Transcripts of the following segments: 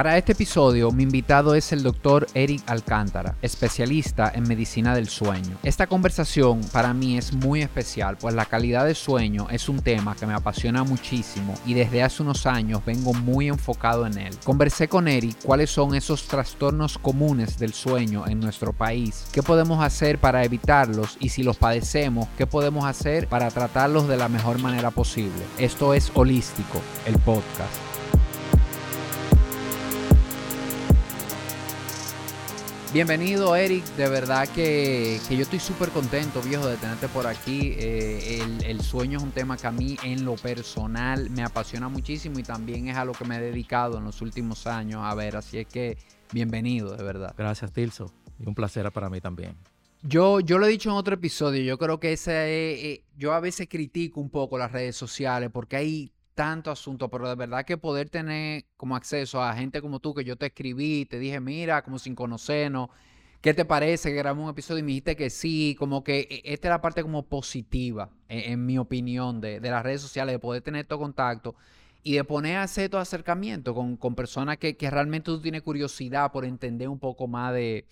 Para este episodio, mi invitado es el doctor Eric Alcántara, especialista en medicina del sueño. Esta conversación para mí es muy especial, pues la calidad del sueño es un tema que me apasiona muchísimo y desde hace unos años vengo muy enfocado en él. Conversé con Eric cuáles son esos trastornos comunes del sueño en nuestro país, qué podemos hacer para evitarlos y si los padecemos, qué podemos hacer para tratarlos de la mejor manera posible. Esto es Holístico, el podcast. Bienvenido Eric, de verdad que, yo estoy súper contento viejo de tenerte por aquí. Eh, el, sueño es un tema que a mí en lo personal me apasiona muchísimo y también es a lo que me he dedicado en los últimos años a ver, así es que bienvenido, de verdad. Gracias Tilso, y un placer para mí también. Yo, yo lo he dicho en otro episodio, yo creo que ese, eh, yo a veces critico un poco las redes sociales porque hay tanto asunto, pero de verdad que poder tener como acceso a gente como tú, que yo te escribí, te dije, mira, como sin conocernos, ¿qué te parece que grabamos un episodio y me dijiste que sí? Como que e, esta es la parte como positiva, e, en, mi opinión, de, las redes sociales, de poder tener todo contacto y de poner a hacer todo acercamiento con, personas que, realmente tú tienes curiosidad por entender un poco más de,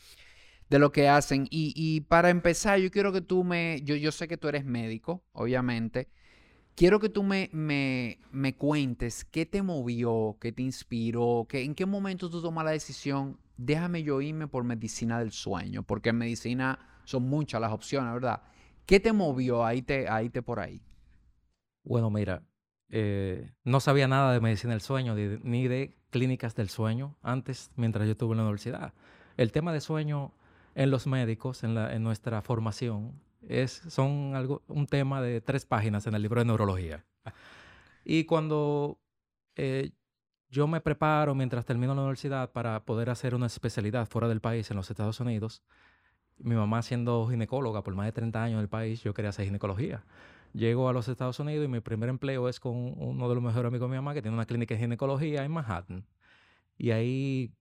lo que hacen. Y, para empezar, yo quiero que tú me, yo, yo sé que tú eres médico, obviamente. Quiero que tú me, me, me, cuentes qué te movió, qué te inspiró, que, en qué momento tú tomas la decisión, déjame yo irme por medicina del sueño, porque en medicina son muchas las opciones, ¿verdad? ¿Qué te movió a irte, a por ahí? Bueno, mira, eh, no sabía nada de medicina del sueño ni de clínicas del sueño antes, mientras yo estuve en la universidad. El tema de sueño en los médicos, en, la, en nuestra formación, es, son algo, un tema de tres páginas en el libro de neurología. Y cuando eh, yo me preparo mientras termino la universidad para poder hacer una especialidad fuera del país, en los Estados Unidos, mi mamá siendo ginecóloga por más de 30 años en el país, yo quería hacer ginecología. Llego a los Estados Unidos y mi primer empleo es con uno de los mejores amigos de mi mamá que tiene una clínica de ginecología en Manhattan. Y ahí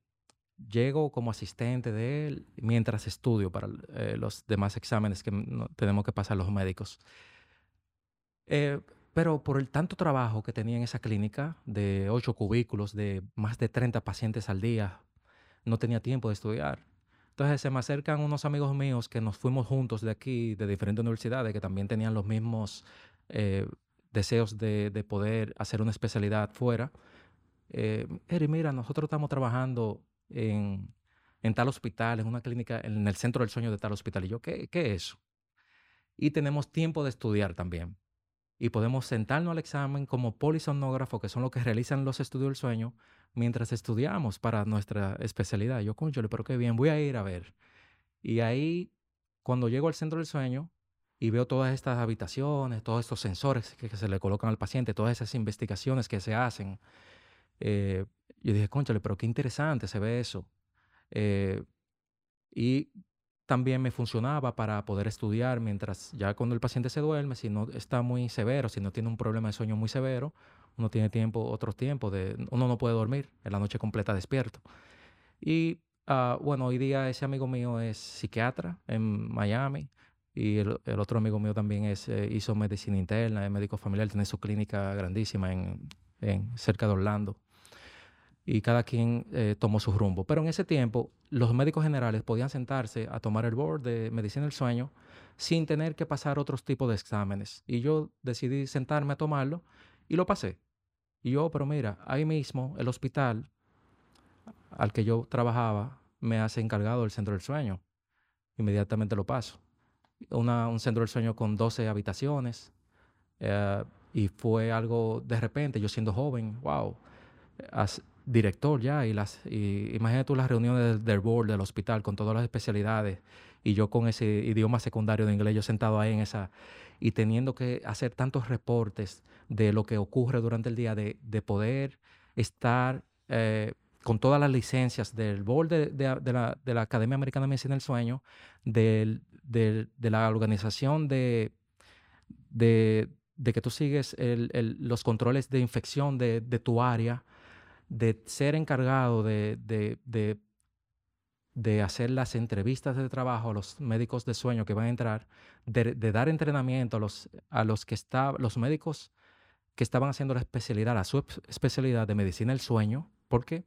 llego como asistente de él mientras estudio para eh, los demás exámenes que tenemos que pasar los médicos. Eh, pero por el tanto trabajo que tenía en esa clínica, de ocho cubículos, de más de 30 pacientes al día, no tenía tiempo de estudiar. Entonces se me acercan unos amigos míos que nos fuimos juntos de aquí, de diferentes universidades, que también tenían los mismos eh, deseos de, de, poder hacer una especialidad fuera. Eh, Eri, mira, nosotros estamos trabajando en, tal hospital, en una clínica, en el centro del sueño de tal hospital. Y yo, ¿qué, qué es eso? Y tenemos tiempo de estudiar también. Y podemos sentarnos al examen como polisomnógrafo, que son los que realizan los estudios del sueño, mientras estudiamos para nuestra especialidad. Yo, conchole, pero qué bien, voy a ir a ver. Y ahí, cuando llego al centro del sueño y veo todas estas habitaciones, todos estos sensores que, se le colocan al paciente, todas esas investigaciones que se hacen, eh, yo dije, conchale, pero qué interesante se ve eso. Eh, y también me funcionaba para poder estudiar mientras ya cuando el paciente se duerme, si no está muy severo, si no tiene un problema de sueño muy severo, uno tiene tiempo, otros tiempos, de, uno no puede dormir en la noche completa despierto. Y uh, bueno, hoy día ese amigo mío es psiquiatra en Miami y el, otro amigo mío también es, eh, hizo medicina interna, es médico familiar, tiene su clínica grandísima en, en cerca de Orlando y cada quien eh, tomó su rumbo. Pero en ese tiempo, los médicos generales podían sentarse a tomar el board de medicina del sueño sin tener que pasar otros tipos de exámenes. Y yo decidí sentarme a tomarlo y lo pasé. Y yo, pero mira, ahí mismo el hospital al que yo trabajaba me hace encargado del centro del sueño. Inmediatamente lo paso. un centro del sueño con 12 habitaciones. Eh, y fue algo de repente, yo siendo joven, wow director ya y las y imagínate tú las reuniones del, board del hospital con todas las especialidades y yo con ese idioma secundario de inglés yo sentado ahí en esa y teniendo que hacer tantos reportes de lo que ocurre durante el día de, de poder estar eh, con todas las licencias del board de, de, la, de, la, Academia Americana de Medicina del Sueño, de la organización de, de, que tú sigues los controles de infección de, tu área, de ser encargado de, de, de, hacer las entrevistas de trabajo a los médicos de sueño que van a entrar, de, dar entrenamiento a los, a los que está, los médicos que estaban haciendo la especialidad, la especialidad de medicina del sueño, porque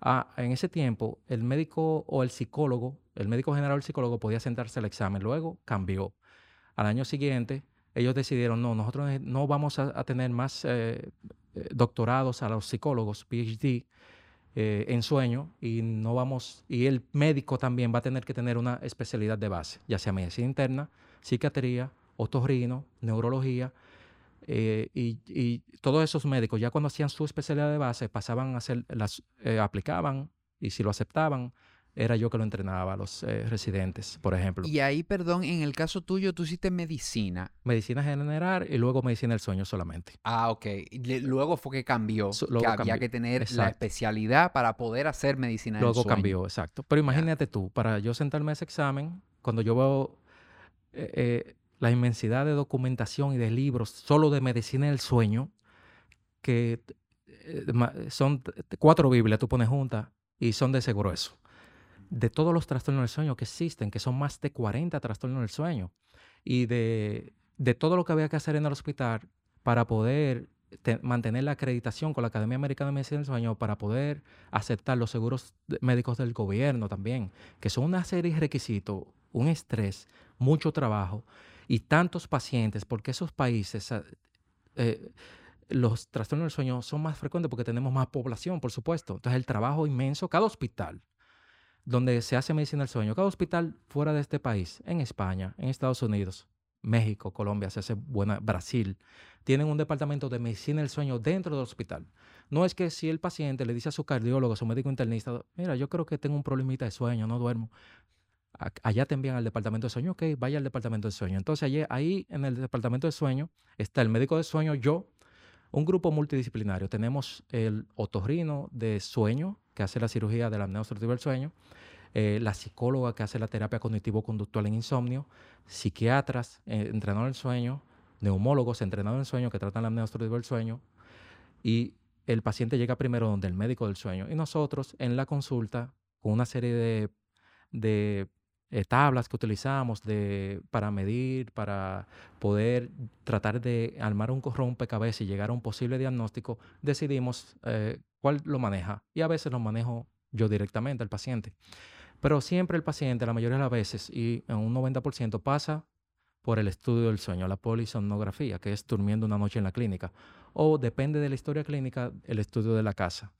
Ah, en ese tiempo, el médico o el psicólogo, el médico general o el psicólogo podía sentarse al examen. Luego cambió. Al año siguiente, ellos decidieron, no, nosotros no vamos a, tener más eh, doctorados a los psicólogos, PhD, eh, en sueño y no vamos, y el médico también va a tener que tener una especialidad de base, ya sea medicina interna, psiquiatría, otorrino, neurología, eh, y, todos esos médicos ya cuando hacían su especialidad de base pasaban a hacer, las aplicaban y si lo aceptaban, era yo que lo entrenaba a los eh, residentes, por ejemplo. Y ahí, perdón, en el caso tuyo, tú hiciste medicina. Medicina general y luego medicina del sueño solamente. Ah, ok. luego fue que cambió, que había que tener la especialidad para poder hacer medicina luego del sueño. Luego cambió, exacto. Pero imagínate tú, para yo sentarme a ese examen, cuando yo veo eh, eh, la inmensidad de documentación y de libros solo de medicina del sueño, que son cuatro Biblias, tú pones juntas y son de ese grueso de todos los trastornos del sueño que existen, que son más de 40 trastornos del sueño, y de, todo lo que había que hacer en el hospital para poder mantener la acreditación con la Academia Americana de Medicina del Sueño, para poder aceptar los seguros médicos del gobierno también, que son una serie de requisitos, un estrés, mucho trabajo y tantos pacientes, porque esos países... Eh, los trastornos del sueño son más frecuentes porque tenemos más población, por supuesto. Entonces, el trabajo inmenso, cada hospital donde se hace medicina del sueño. Cada hospital fuera de este país, en España, en Estados Unidos, México, Colombia, se hace buena, Brasil, tienen un departamento de medicina del sueño dentro del hospital. No es que si el paciente le dice a su cardiólogo, a su médico internista, mira, yo creo que tengo un problemita de sueño, no duermo. Allá te envían al departamento de sueño, ok, vaya al departamento de sueño. Entonces allí, ahí en el departamento de sueño está el médico de sueño, yo, un grupo multidisciplinario. Tenemos el otorrino de sueño, que hace la cirugía de la apnea del sueño, eh, la psicóloga que hace la terapia cognitivo-conductual en insomnio, psiquiatras eh, entrenados en el sueño, neumólogos entrenados en sueño que tratan la apnea del sueño, y el paciente llega primero donde el médico del sueño. Y nosotros en la consulta, con una serie de, de eh, tablas que utilizamos de, para medir, para poder tratar de armar un rompecabezas y llegar a un posible diagnóstico, decidimos cuál lo maneja. Y a veces lo manejo yo directamente al paciente. Pero siempre el paciente, la mayoría de las veces, y en un 90%, pasa por el estudio del sueño, la polisomnografía, que es durmiendo una noche en la clínica. O depende de la historia clínica, el estudio de la casa.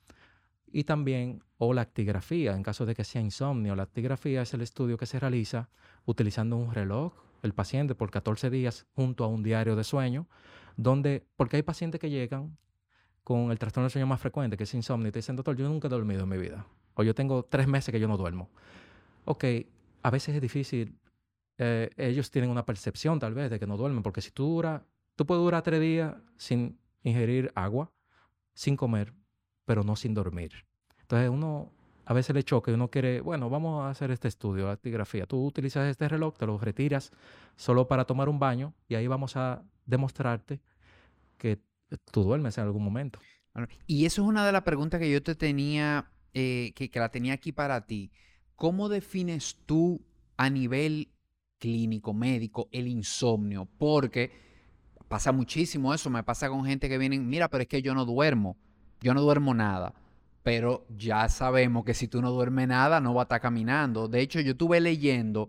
Y también, o la actigrafía, en caso de que sea insomnio. La actigrafía es el estudio que se realiza utilizando un reloj, el paciente por 14 días, junto a un diario de sueño, donde, porque hay pacientes que llegan con el trastorno del sueño más frecuente, que es insomnio, y te dicen, doctor, yo nunca he dormido en mi vida. O yo tengo tres meses que yo no duermo. Ok, a veces es difícil. Eh, ellos tienen una percepción tal vez de que no duermen, porque si tú dura, tú puedes durar tres días sin ingerir agua, sin comer, pero no sin dormir. Entonces uno a veces le choca y uno quiere, bueno, vamos a hacer este estudio, la actigrafía. Tú utilizas este reloj, te lo retiras solo para tomar un baño y ahí vamos a demostrarte que tú duermes en algún momento. Y eso es una de las preguntas que yo te tenía, eh, que, la tenía aquí para ti. ¿Cómo defines tú a nivel clínico, médico, el insomnio? Porque pasa muchísimo eso, me pasa con gente que vienen, mira, pero es que yo no duermo, yo no duermo nada. Pero ya sabemos que si tú no duermes nada, no va a estar caminando. De hecho, yo estuve leyendo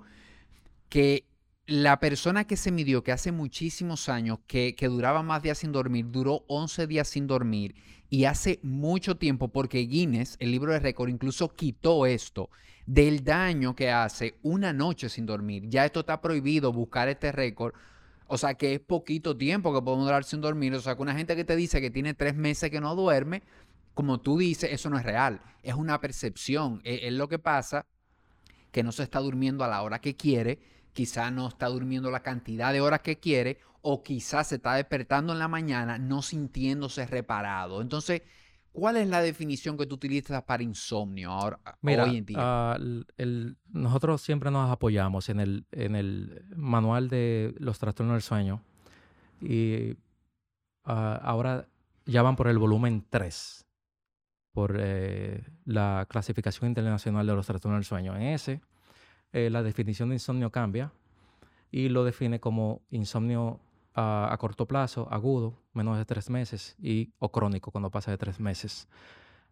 que la persona que se midió, que hace muchísimos años, que, duraba más días sin dormir, duró 11 días sin dormir. Y hace mucho tiempo, porque Guinness, el libro de récord, incluso quitó esto del daño que hace una noche sin dormir. Ya esto está prohibido, buscar este récord. O sea que es poquito tiempo que podemos durar sin dormir. O sea que una gente que te dice que tiene tres meses que no duerme, como tú dices, eso no es real. Es una percepción. E, es lo que pasa que no se está durmiendo a la hora que quiere quizá no está durmiendo la cantidad de horas que quiere o quizás se está despertando en la mañana no sintiéndose reparado. Entonces, ¿cuál es la definición que tú utilizas para insomnio ahora, hoy en día? Ah, nosotros siempre nos apoyamos en el, en el manual de los trastornos del sueño y ah, ahora ya van por el volumen 3 por eh, la clasificación internacional de los trastornos del sueño. En ese eh, la definición de insomnio cambia y lo define como insomnio a, corto plazo, agudo, menos de tres meses, y, o crónico cuando pasa de tres meses.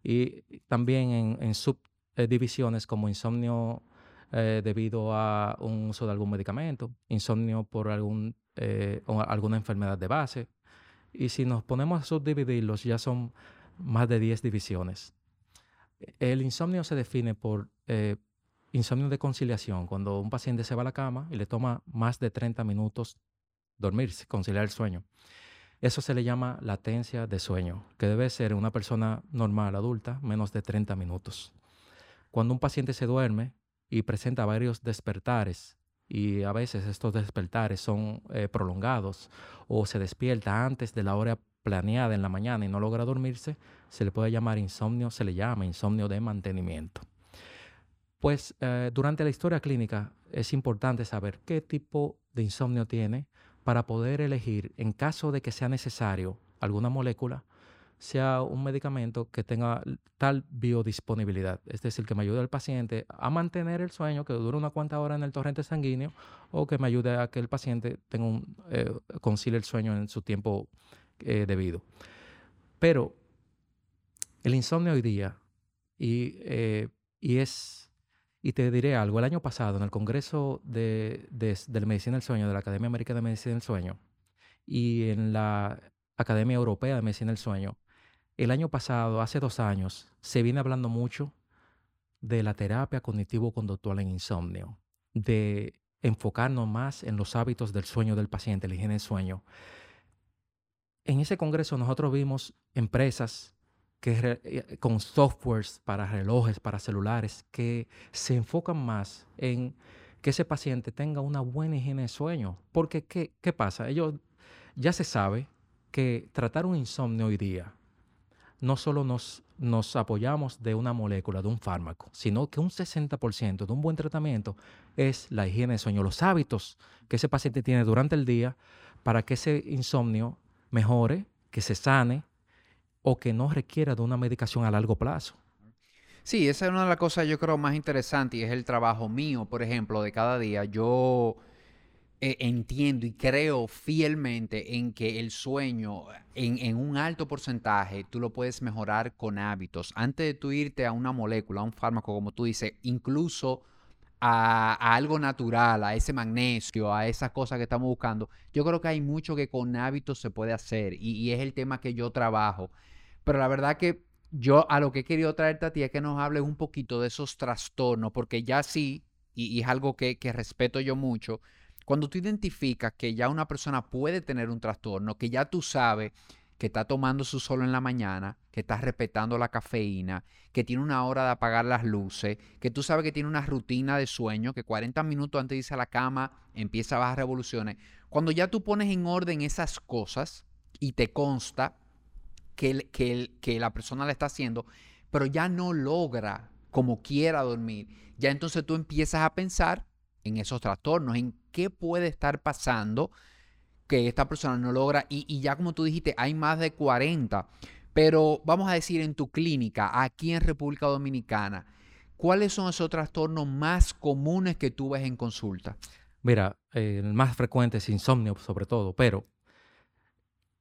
y también en, subdivisiones como insomnio eh, debido a un uso de algún medicamento, insomnio por algún, eh, alguna enfermedad de base. Y si nos ponemos a subdividirlos, ya son más de 10 divisiones. El insomnio se define por insomnio de conciliación, cuando un paciente se va a la cama y le toma más de 30 minutos dormirse, conciliar el sueño. Eso se le llama latencia de sueño, que debe ser una persona normal, adulta, menos de 30 minutos. Cuando un paciente se duerme y presenta varios despertares, y a veces estos despertares son eh, prolongados, o se despierta antes de la hora planeada en la mañana y no logra dormirse, se le puede llamar insomnio, se le llama insomnio de mantenimiento. Pues eh, durante la historia clínica es importante saber qué tipo de insomnio tiene para poder elegir, en caso de que sea necesario alguna molécula, sea un medicamento que tenga tal biodisponibilidad, es decir, que me ayude al paciente a mantener el sueño, que dure una cuanta hora en el torrente sanguíneo, o que me ayude a que el paciente tenga un, eh, concilie el sueño en su tiempo eh, debido. Pero el insomnio hoy día, y, y es y te diré algo, el año pasado en el Congreso de, Medicina del Sueño, de la Academia Americana de Medicina del Sueño, y en la Academia Europea de Medicina del Sueño, el año pasado, hace dos años, se viene hablando mucho de la terapia cognitivo-conductual en insomnio, de enfocarnos más en los hábitos del sueño del paciente, la higiene del sueño. En ese congreso nosotros vimos empresas que eh, con softwares para relojes, para celulares, que se enfocan más en que ese paciente tenga una buena higiene de sueño. Porque, ¿qué, qué pasa? Ellos ya se sabe que tratar un insomnio hoy día no solo nos, nos apoyamos de una molécula, de un fármaco, sino que un 60% de un buen tratamiento es la higiene de sueño, los hábitos que ese paciente tiene durante el día para que ese insomnio mejore, que se sane o que no requiera de una medicación a largo plazo. Sí, esa es una de las cosas yo creo más interesantes y es el trabajo mío, por ejemplo, de cada día. Yo eh, entiendo y creo fielmente en que el sueño en, un alto porcentaje tú lo puedes mejorar con hábitos. Antes de tú irte a una molécula, a un fármaco, como tú dices, incluso a, algo natural, a ese magnesio, a esas cosas que estamos buscando, yo creo que hay mucho que con hábitos se puede hacer y es el tema que yo trabajo. Pero la verdad que yo a lo que he querido traerte a ti es que nos hables un poquito de esos trastornos, porque ya sí, y, es algo que, que respeto yo mucho, cuando tú identificas que ya una persona puede tener un trastorno, que ya tú sabes que está tomando su solo en la mañana, que está respetando la cafeína, que tiene una hora de apagar las luces, que tú sabes que tiene una rutina de sueño, que 40 minutos antes de irse a la cama empieza a bajar revoluciones. Cuando ya tú pones en orden esas cosas y te consta que, que, la persona le está haciendo, pero ya no logra como quiera dormir. Ya entonces tú empiezas a pensar en esos trastornos, en qué puede estar pasando que esta persona no logra. Y, ya como tú dijiste, hay más de 40. Pero vamos a decir en tu clínica, aquí en República Dominicana, ¿cuáles son esos trastornos más comunes que tú ves en consulta? Mira, el más frecuente es insomnio sobre todo, pero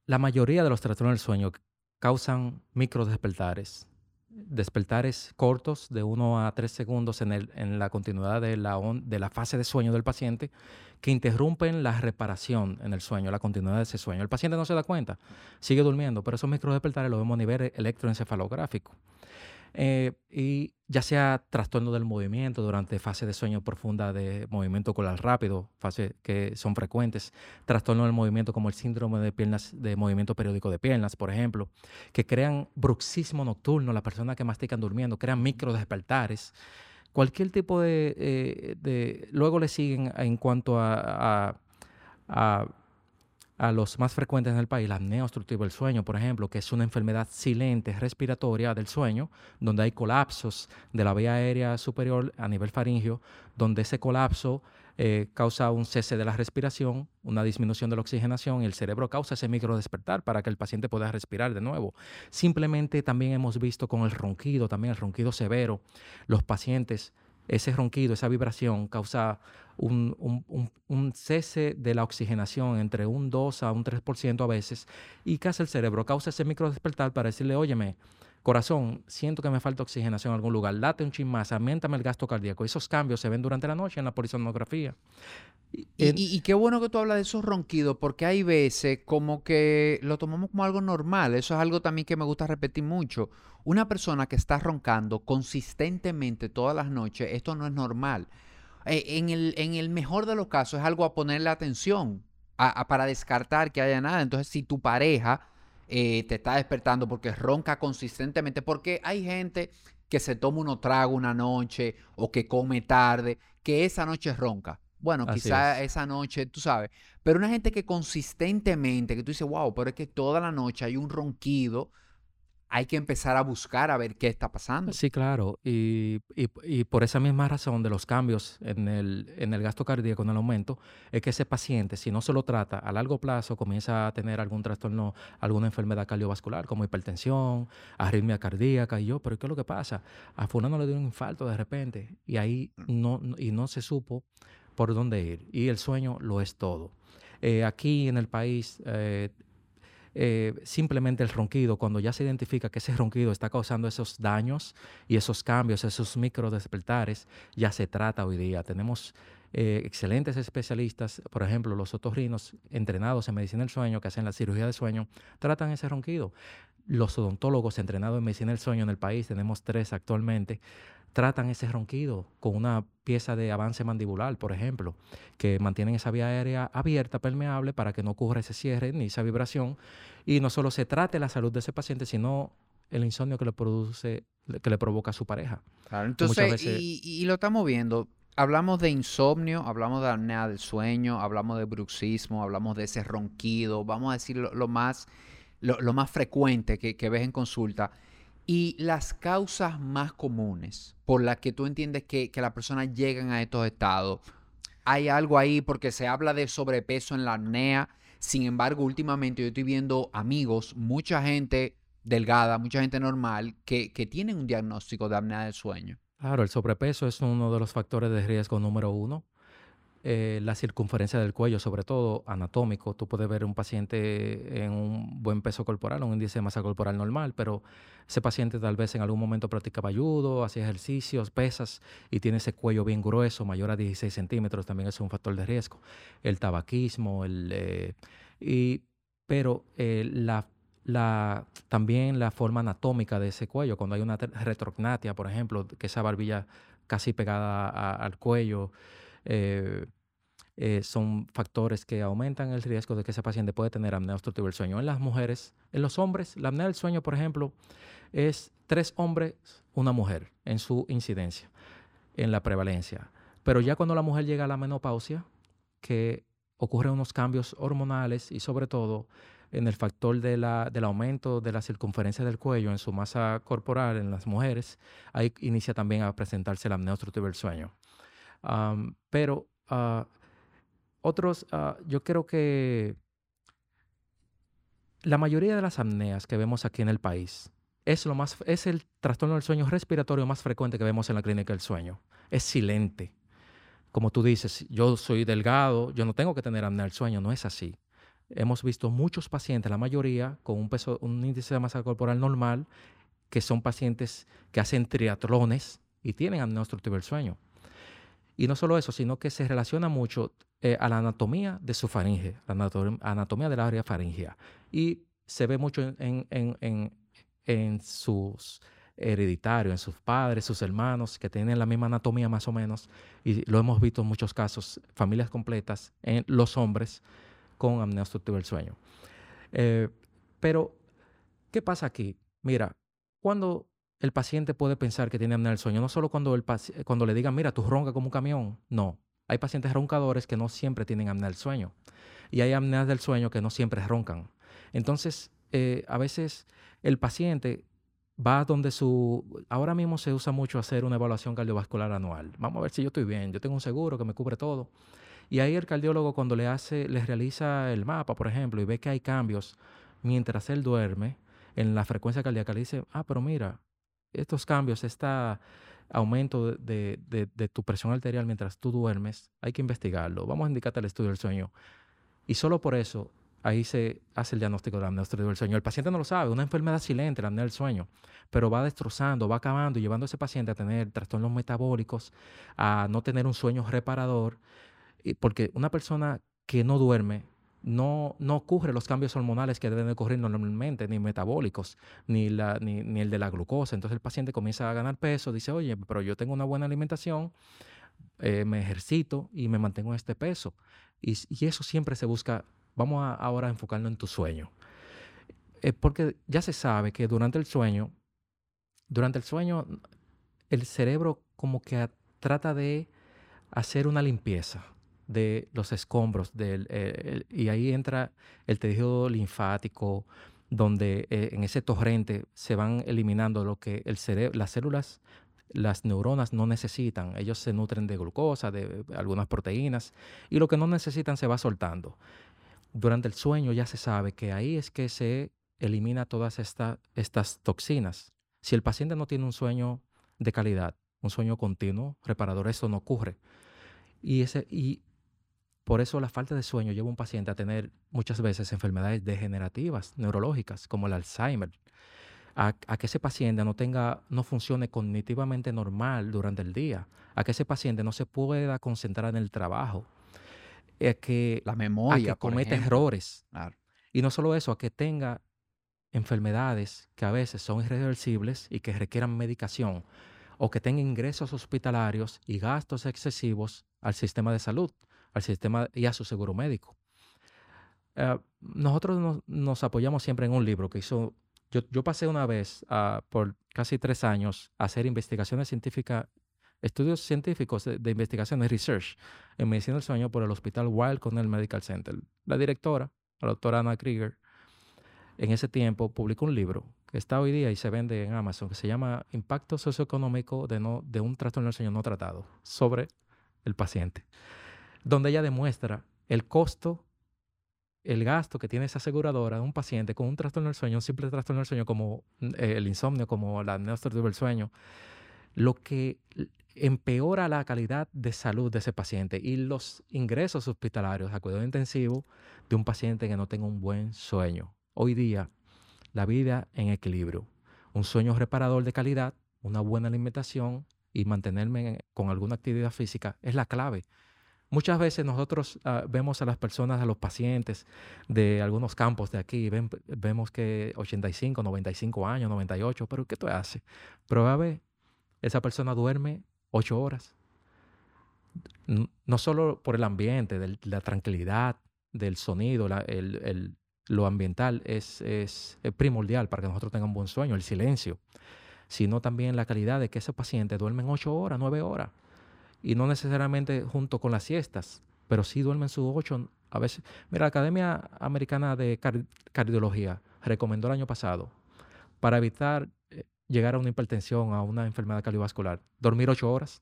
la mayoría de los trastornos del sueño causan micro despertares. Despertares cortos de 1 a 3 segundos en, el, en la continuidad de la, de la fase de sueño del paciente que interrumpen la reparación en el sueño, la continuidad de ese sueño. El paciente no se da cuenta, sigue durmiendo, pero esos micro despertares los vemos a nivel electroencefalográfico. Eh, y ya sea trastorno del movimiento durante fase de sueño profunda de movimiento coral rápido, fase que son frecuentes, trastorno del movimiento como el síndrome de piernas de movimiento periódico de piernas, por ejemplo, que crean bruxismo nocturno, las personas que mastican durmiendo, crean micro despertares. Cualquier tipo de, eh, luego le siguen en cuanto a los más frecuentes en el país, la apnea obstructiva del sueño, por ejemplo, que es una enfermedad silente respiratoria del sueño, donde hay colapsos de la vía aérea superior a nivel faringio, donde ese colapso eh, causa un cese de la respiración, una disminución de la oxigenación y el cerebro causa ese micro despertar para que el paciente pueda respirar de nuevo. Simplemente también hemos visto con el ronquido, también el ronquido severo, los pacientes ese ronquido, esa vibración causa un, cese de la oxigenación entre un 2 a un 3% a veces y ¿qué hace el cerebro? Causa ese micro despertar para decirle, óyeme, corazón, siento que me falta oxigenación en algún lugar, late un chin más, aumentame el gasto cardíaco. Esos cambios se ven durante la noche en la polisonografía. Y, qué bueno que tú hablas de esos ronquidos, porque hay veces como que lo tomamos como algo normal. Eso es algo también que me gusta repetir mucho. Una persona que está roncando consistentemente todas las noches, esto no es normal. Eh, en, el, en el mejor de los casos es algo a ponerle atención, para descartar que haya nada. Entonces, si tu pareja eh, te está despertando porque ronca consistentemente, porque hay gente que se toma unos tragos una noche o que come tarde, que esa noche ronca. Bueno, quizá esa noche, tú sabes, pero una gente que consistentemente, que tú dices, wow, pero es que toda la noche hay un ronquido hay que empezar a buscar a ver qué está pasando. Sí, claro. Y, por esa misma razón de los cambios en el, en el gasto cardíaco, en el aumento, es que ese paciente, si no se lo trata a largo plazo, comienza a tener algún trastorno, alguna enfermedad cardiovascular, como hipertensión, arritmia cardíaca. Y yo, ¿pero qué es lo que pasa? A fulano le dio un infarto de repente y ahí mm. no, y no se supo por dónde ir. Y el sueño lo es todo. Eh, aquí en el país eh, eh, simplemente el ronquido, cuando ya se identifica que ese ronquido está causando esos daños y esos cambios, esos micro despertares, ya se trata hoy día. Tenemos eh, excelentes especialistas, por ejemplo, los otorrinos entrenados en medicina del sueño, que hacen la cirugía de sueño, tratan ese ronquido. Los odontólogos entrenados en medicina del sueño en el país, tenemos tres actualmente, tratan ese ronquido con una pieza de avance mandibular, por ejemplo, que mantienen esa vía aérea abierta, permeable, para que no ocurra ese cierre ni esa vibración. Y no solo se trate la salud de ese paciente, sino el insomnio que le produce, que le provoca a su pareja. Claro, entonces, y, lo estamos viendo. Hablamos de insomnio, hablamos de apnea del sueño, hablamos de bruxismo, hablamos de ese ronquido, vamos a decir lo, más, lo, más frecuente que, que ves en consulta. Y las causas más comunes por las que tú entiendes que, que las personas llegan a estos estados, hay algo ahí porque se habla de sobrepeso en la apnea. Sin embargo, últimamente yo estoy viendo amigos, mucha gente delgada, mucha gente normal, que, que tienen un diagnóstico de apnea del sueño. Claro, el sobrepeso es uno de los factores de riesgo número uno. Eh, la circunferencia del cuello, sobre todo anatómico. Tú puedes ver un paciente en un buen peso corporal, un índice de masa corporal normal, pero ese paciente tal vez en algún momento practicaba ayudo, hacía ejercicios, pesas y tiene ese cuello bien grueso, mayor a 16 centímetros, también es un factor de riesgo. El tabaquismo, el, eh, y, pero eh, la la, también la forma anatómica de ese cuello, cuando hay una retrognatia, por ejemplo, que esa barbilla casi pegada al cuello, eh, eh, son factores que aumentan el riesgo de que ese paciente puede tener apnea obstructiva del sueño. En las mujeres, en los hombres, la apnea del sueño, por ejemplo, es tres hombres, una mujer en su incidencia, en la prevalencia. Pero ya cuando la mujer llega a la menopausia, que ocurren unos cambios hormonales y sobre todo en el factor de la, del aumento de la circunferencia del cuello en su masa corporal en las mujeres, ahí inicia también a presentarse la apnea obstructiva del sueño pero ah, otros, ah, yo creo que la mayoría de las apneas que vemos aquí en el país es, lo más, es el trastorno del sueño respiratorio más frecuente que vemos en la clínica del sueño. Es silente. Como tú dices, yo soy delgado, yo no tengo que tener apnea del sueño, no es así. Hemos visto muchos pacientes, la mayoría, con un peso, un índice de masa corporal normal, que son pacientes que hacen triatlones y tienen apnea obstructiva del sueño. Y no solo eso, sino que se relaciona mucho eh, a la anatomía de su faringe, la anatomía del área faringea. Y se ve mucho en, en, en, sus hereditarios, en sus padres, sus hermanos, que tienen la misma anatomía más o menos. Y lo hemos visto en muchos casos, familias completas, en los hombres con apnea obstructiva del sueño. Eh, pero, ¿qué pasa aquí? Mira, cuando el paciente puede pensar que tiene apnea del sueño, no solo cuando, el cuando le digan, mira, tú roncas como un camión. No, hay pacientes roncadores que no siempre tienen apnea del sueño. Y hay apneas del sueño que no siempre roncan. Entonces, eh, a veces el paciente va donde su... Ahora mismo se usa mucho hacer una evaluación cardiovascular anual. Vamos a ver si yo estoy bien. Yo tengo un seguro que me cubre todo. Y ahí el cardiólogo cuando le hace, le realiza el mapa, por ejemplo, y ve que hay cambios mientras él duerme en la frecuencia cardíaca, le dice, ah, pero mira, estos cambios, este aumento de, tu presión arterial mientras tú duermes, hay que investigarlo. Vamos a indicarte el estudio del sueño. Y solo por eso ahí se hace el diagnóstico de la apnea del sueño. El paciente no lo sabe, una enfermedad silente, la apnea del sueño, pero va destrozando, va acabando llevando a ese paciente a tener trastornos metabólicos, a no tener un sueño reparador, porque una persona que no duerme no, no ocurre los cambios hormonales que deben ocurrir normalmente, ni metabólicos, ni, la, ni, el de la glucosa. Entonces el paciente comienza a ganar peso, dice, oye, pero yo tengo una buena alimentación, eh, me ejercito y me mantengo en este peso. Y, eso siempre se busca, vamos a, ahora a enfocarnos en tu sueño. Eh, porque ya se sabe que durante el sueño, durante el sueño, el cerebro como que trata de hacer una limpieza de los escombros del, eh, y ahí entra el tejido linfático donde eh, en ese torrente se van eliminando lo que el cerebro, las células, las neuronas no necesitan. Ellos se nutren de glucosa, de algunas proteínas y lo que no necesitan se va soltando. Durante el sueño ya se sabe que ahí es que se elimina todas estas toxinas. Si el paciente no tiene un sueño de calidad, un sueño continuo, reparador, eso no ocurre. Y, ese, por eso la falta de sueño lleva a un paciente a tener muchas veces enfermedades degenerativas, neurológicas, como el Alzheimer. A, que ese paciente no tenga, no funcione cognitivamente normal durante el día, a que ese paciente no se pueda concentrar en el trabajo, a que, la memoria, a que cometa errores. Y no solo eso, a que tenga enfermedades que a veces son irreversibles y que requieran medicación, o que tenga ingresos hospitalarios y gastos excesivos al sistema de salud al sistema y a su seguro médico. Eh, nosotros nos, apoyamos siempre en un libro que hizo, yo, pasé una vez ah, por casi tres años a hacer investigaciones científicas, estudios científicos de, investigación investigaciones, research, en medicina del sueño por el Hospital Wild Cornell Medical Center. La directora, la doctora Anna Krieger, en ese tiempo publicó un libro que está hoy día y se vende en Amazon, que se llama Impacto socioeconómico de, no, de un trastorno del sueño no tratado sobre el paciente donde ella demuestra el costo, el gasto que tiene esa aseguradora de un paciente con un trastorno del sueño, un simple trastorno del sueño como mm, eh, el insomnio, como la apnea del sueño, lo que empeora la calidad de salud de ese paciente y los ingresos hospitalarios a cuidado intensivo de un paciente que no tenga un buen sueño. Hoy día, la vida en equilibrio, un sueño reparador de calidad, una buena alimentación y mantenerme con alguna actividad física es la clave Muchas veces nosotros ah, vemos a las personas, a los pacientes de algunos campos de aquí, vemos que 85, 95 años, 98, pero ¿qué tú haces? Ver, esa persona duerme 8 horas. No solo por el ambiente, la tranquilidad, del sonido, lo ambiental es, es, primordial para que nosotros tengamos un buen sueño, el silencio, sino también la calidad de que ese paciente duerme 8 horas, 9 horas y no necesariamente junto con las siestas, pero sí duermen sus ocho. A veces, mira, la Academia Americana de Cardiología recomendó el año pasado para evitar eh, llegar a una hipertensión, a una enfermedad cardiovascular, dormir ocho horas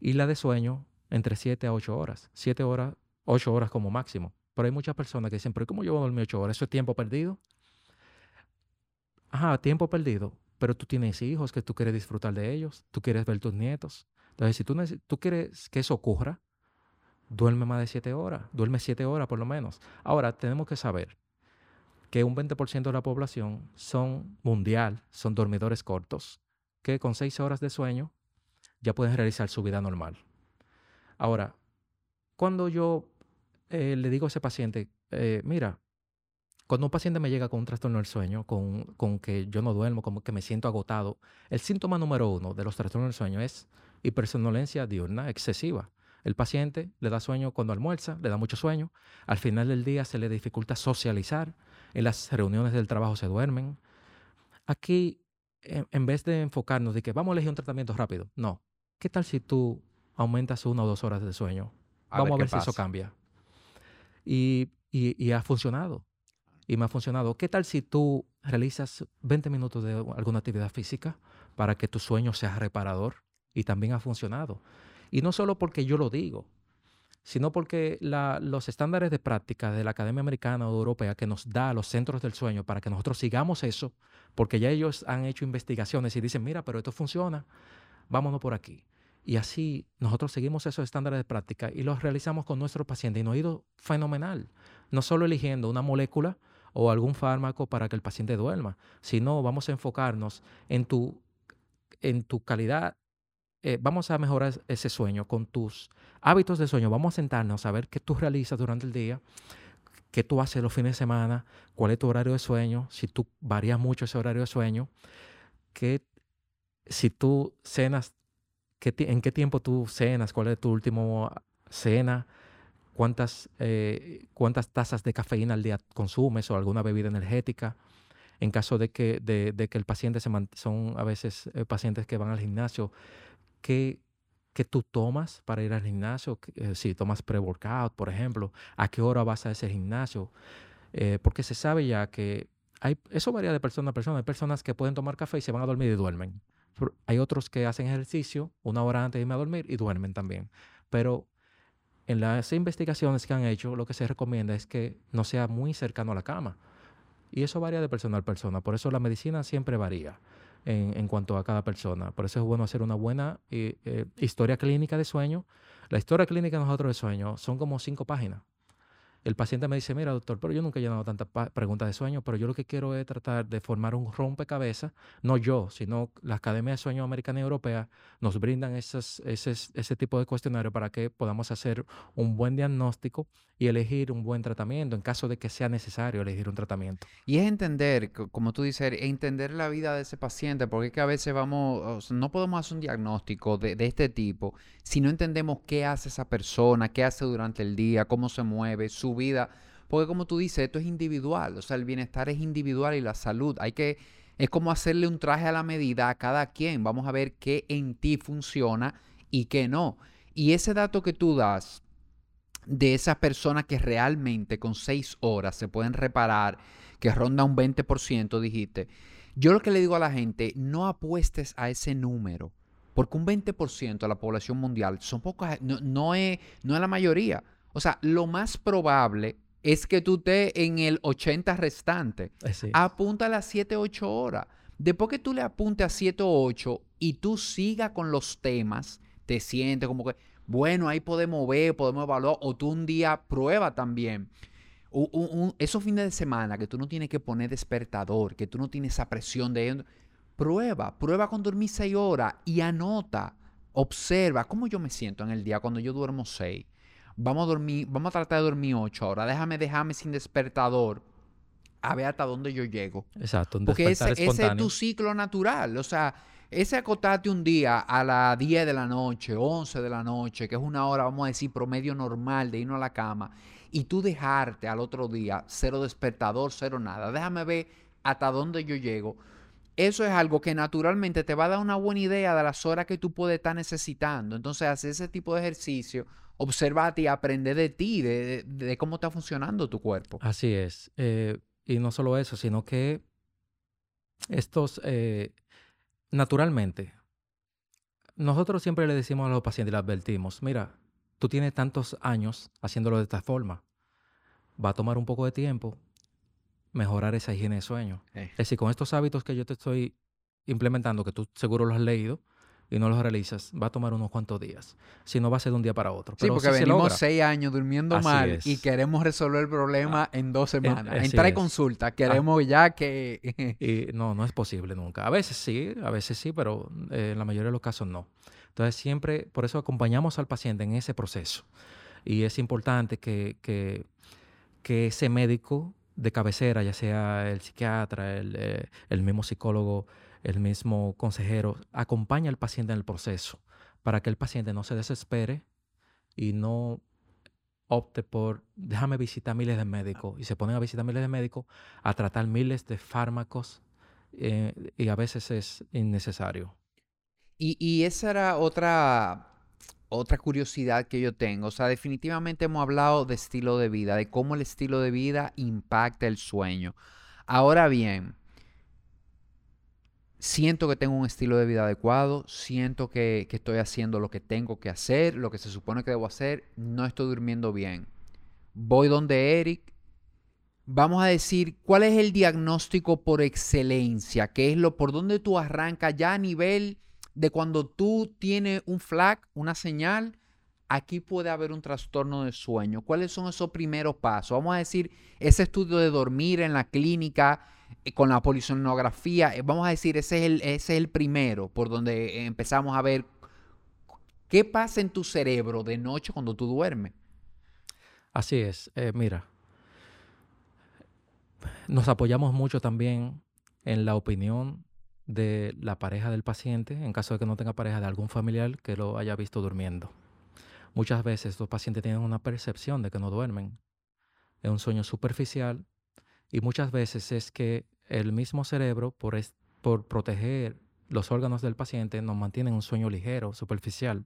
y la de sueño entre siete a ocho horas, siete horas, ocho horas como máximo. Pero hay muchas personas que dicen, pero ¿cómo yo voy a dormir ocho horas? ¿Eso es tiempo perdido? Ajá, tiempo perdido, pero tú tienes hijos que tú quieres disfrutar de ellos, tú quieres ver tus nietos, entonces, si tú, tú quieres que eso ocurra, duerme más de siete horas, duerme siete horas por lo menos. Ahora, tenemos que saber que un 20% de la población son mundial, son dormidores cortos, que con seis horas de sueño ya pueden realizar su vida normal. Ahora, cuando yo eh, le digo a ese paciente, eh, mira, cuando un paciente me llega con un trastorno del sueño, con, con, que yo no duermo, como que me siento agotado, el síntoma número uno de los trastornos del sueño es hipersomnolencia diurna excesiva. El paciente le da sueño cuando almuerza, le da mucho sueño, al final del día se le dificulta socializar, en las reuniones del trabajo se duermen. Aquí, en, vez de enfocarnos de que vamos a elegir un tratamiento rápido, no. ¿Qué tal si tú aumentas una o dos horas de sueño? vamos a ver si eso cambia. Y, y, ha funcionado. Y me ha funcionado. ¿Qué tal si tú realizas 20 minutos de alguna actividad física para que tu sueño sea reparador? Y también ha funcionado. Y no solo porque yo lo digo, sino porque los estándares de práctica de la Academia Americana o Europea que nos da los centros del sueño para que nosotros sigamos eso, porque ya ellos han hecho investigaciones y dicen, mira, pero esto funciona, vámonos por aquí. Y así nosotros seguimos esos estándares de práctica y los realizamos con nuestros pacientes y nos ha ido fenomenal. no solo eligiendo una molécula o algún fármaco para que el paciente duerma, sino vamos a enfocarnos en tu, en tu calidad. Eh, vamos a mejorar ese sueño con tus hábitos de sueño. Vamos a sentarnos a ver qué tú realizas durante el día, qué tú haces los fines de semana, cuál es tu horario de sueño, si tú varías mucho ese horario de sueño, que si tú cenas, en qué tiempo tú cenas, cuál es tu último cena, cuántas, eh, cuántas tazas de cafeína al día consumes o alguna bebida energética. En caso de que, de, que el paciente se son a veces eh, pacientes que van al gimnasio, ¿qué, ¿qué tú tomas para ir al gimnasio? Eh, si tomas pre-workout, por ejemplo, ¿a qué hora vas a ese gimnasio? porque se sabe ya que hay, eso varía de persona a persona. Hay personas que pueden tomar café y se van a dormir y duermen. Hay otros que hacen ejercicio una hora antes de irme a dormir y duermen también. Pero en las investigaciones que han hecho, lo que se recomienda es que no sea muy cercano a la cama. Y eso varía de persona a persona. Por eso la medicina siempre varía en, cuanto a cada persona. Por eso es bueno hacer una buena eh, eh, historia clínica de sueño. La historia clínica de nosotros de sueño son como cinco páginas el paciente me dice, mira doctor, pero yo nunca he llenado tantas preguntas de sueño, pero yo lo que quiero es tratar de formar un rompecabezas, no yo, sino la Academia de Sueño Americana y Europea nos brindan ese, ese tipo de cuestionario para que podamos hacer un buen diagnóstico y elegir un buen tratamiento en caso de que sea necesario elegir un tratamiento. Y es entender, como tú dices, entender la vida de ese paciente, porque es que a veces vamos, no podemos hacer un diagnóstico de, de este tipo si no entendemos qué hace esa persona, qué hace durante el día, cómo se mueve, su vida. Porque como tú dices, esto es individual, o sea, el bienestar es individual y la salud. Hay que, es como hacerle un traje a la medida a cada quien. Vamos a ver qué en ti funciona y qué no. Y ese dato que tú das de esas personas que realmente con seis horas se pueden reparar, que ronda un 20%, dijiste. Yo lo que le digo a la gente, no apuestes a ese número, porque un 20% de la población mundial son pocas, no, no, es, no es la mayoría. O sea, lo más probable es que tú estés en el 80 restante. Apúntale a 7, 8 horas. Después que tú le apuntes a 7 o 8 y tú sigas con los temas, te sientes como que, bueno, ahí podemos ver, podemos evaluar, o tú un día prueba también. esos fines de semana que tú no tienes que poner despertador, que tú no tienes esa presión de... Prueba, prueba con dormir 6 horas y anota, observa cómo yo me siento en el día cuando yo duermo 6 Vamos a dormir, vamos a tratar de dormir ocho horas. Déjame dejarme sin despertador a ver hasta dónde yo llego. Exacto, un Porque ese, ese, es tu ciclo natural. O sea, ese acotarte un día a las 10 de la noche, 11 de la noche, que es una hora, vamos a decir, promedio normal de irnos a la cama, y tú dejarte al otro día, cero despertador, cero nada. Déjame ver hasta dónde yo llego. Eso es algo que naturalmente te va a dar una buena idea de las horas que tú puedes estar necesitando. Entonces, hacer ese tipo de ejercicio observarte y aprender de ti, de, cómo está funcionando tu cuerpo. Así es. Eh, y no solo eso, sino que estos, eh, naturalmente, nosotros siempre le decimos a los pacientes, le advertimos, mira, tú tienes tantos años haciéndolo de esta forma, va a tomar un poco de tiempo mejorar esa higiene de sueño. Es decir, con estos hábitos que yo te estoy implementando, que tú seguro los has leído, y no los realizas, va a tomar unos cuantos días. Si no, va a ser de un día para otro. sí, porque venimos seis años durmiendo mal y queremos resolver el problema ah, en dos semanas. Entra y consulta, queremos ya que... y no, no es posible nunca. A veces sí, a veces sí, pero eh, en la mayoría de los casos no. Entonces siempre, por eso acompañamos al paciente en ese proceso. Y es importante que, que, que ese médico de cabecera, ya sea el psiquiatra, el, eh, el mismo psicólogo, el mismo consejero acompaña al paciente en el proceso para que el paciente no se desespere y no opte por déjame visitar miles de médicos y se ponen a visitar miles de médicos a tratar miles de fármacos eh, y a veces es innecesario. Y, y, esa era otra, otra curiosidad que yo tengo. O sea, definitivamente hemos hablado de estilo de vida, de cómo el estilo de vida impacta el sueño. Ahora bien, siento que tengo un estilo de vida adecuado, siento que, estoy haciendo lo que tengo que hacer, lo que se supone que debo hacer, no estoy durmiendo bien. Voy donde Eric. Vamos a decir, ¿cuál es el diagnóstico por excelencia? ¿Qué es lo por donde tú arrancas ya a nivel de cuando tú tienes un flag, una señal? aquí puede haber un trastorno de sueño, ¿cuáles son esos primeros pasos? Vamos a decir, ese estudio de dormir en la clínica con la polisonografía, eh, vamos a decir, ese es, el, el primero por donde empezamos a ver qué pasa en tu cerebro de noche cuando tú duermes. Así es, eh, mira, nos apoyamos mucho también en la opinión de la pareja del paciente, en caso de que no tenga pareja de algún familiar que lo haya visto durmiendo. Muchas veces los pacientes tienen una percepción de que no duermen. Es un sueño superficial y muchas veces es que el mismo cerebro, por, por proteger los órganos del paciente, nos mantiene en un sueño ligero, superficial.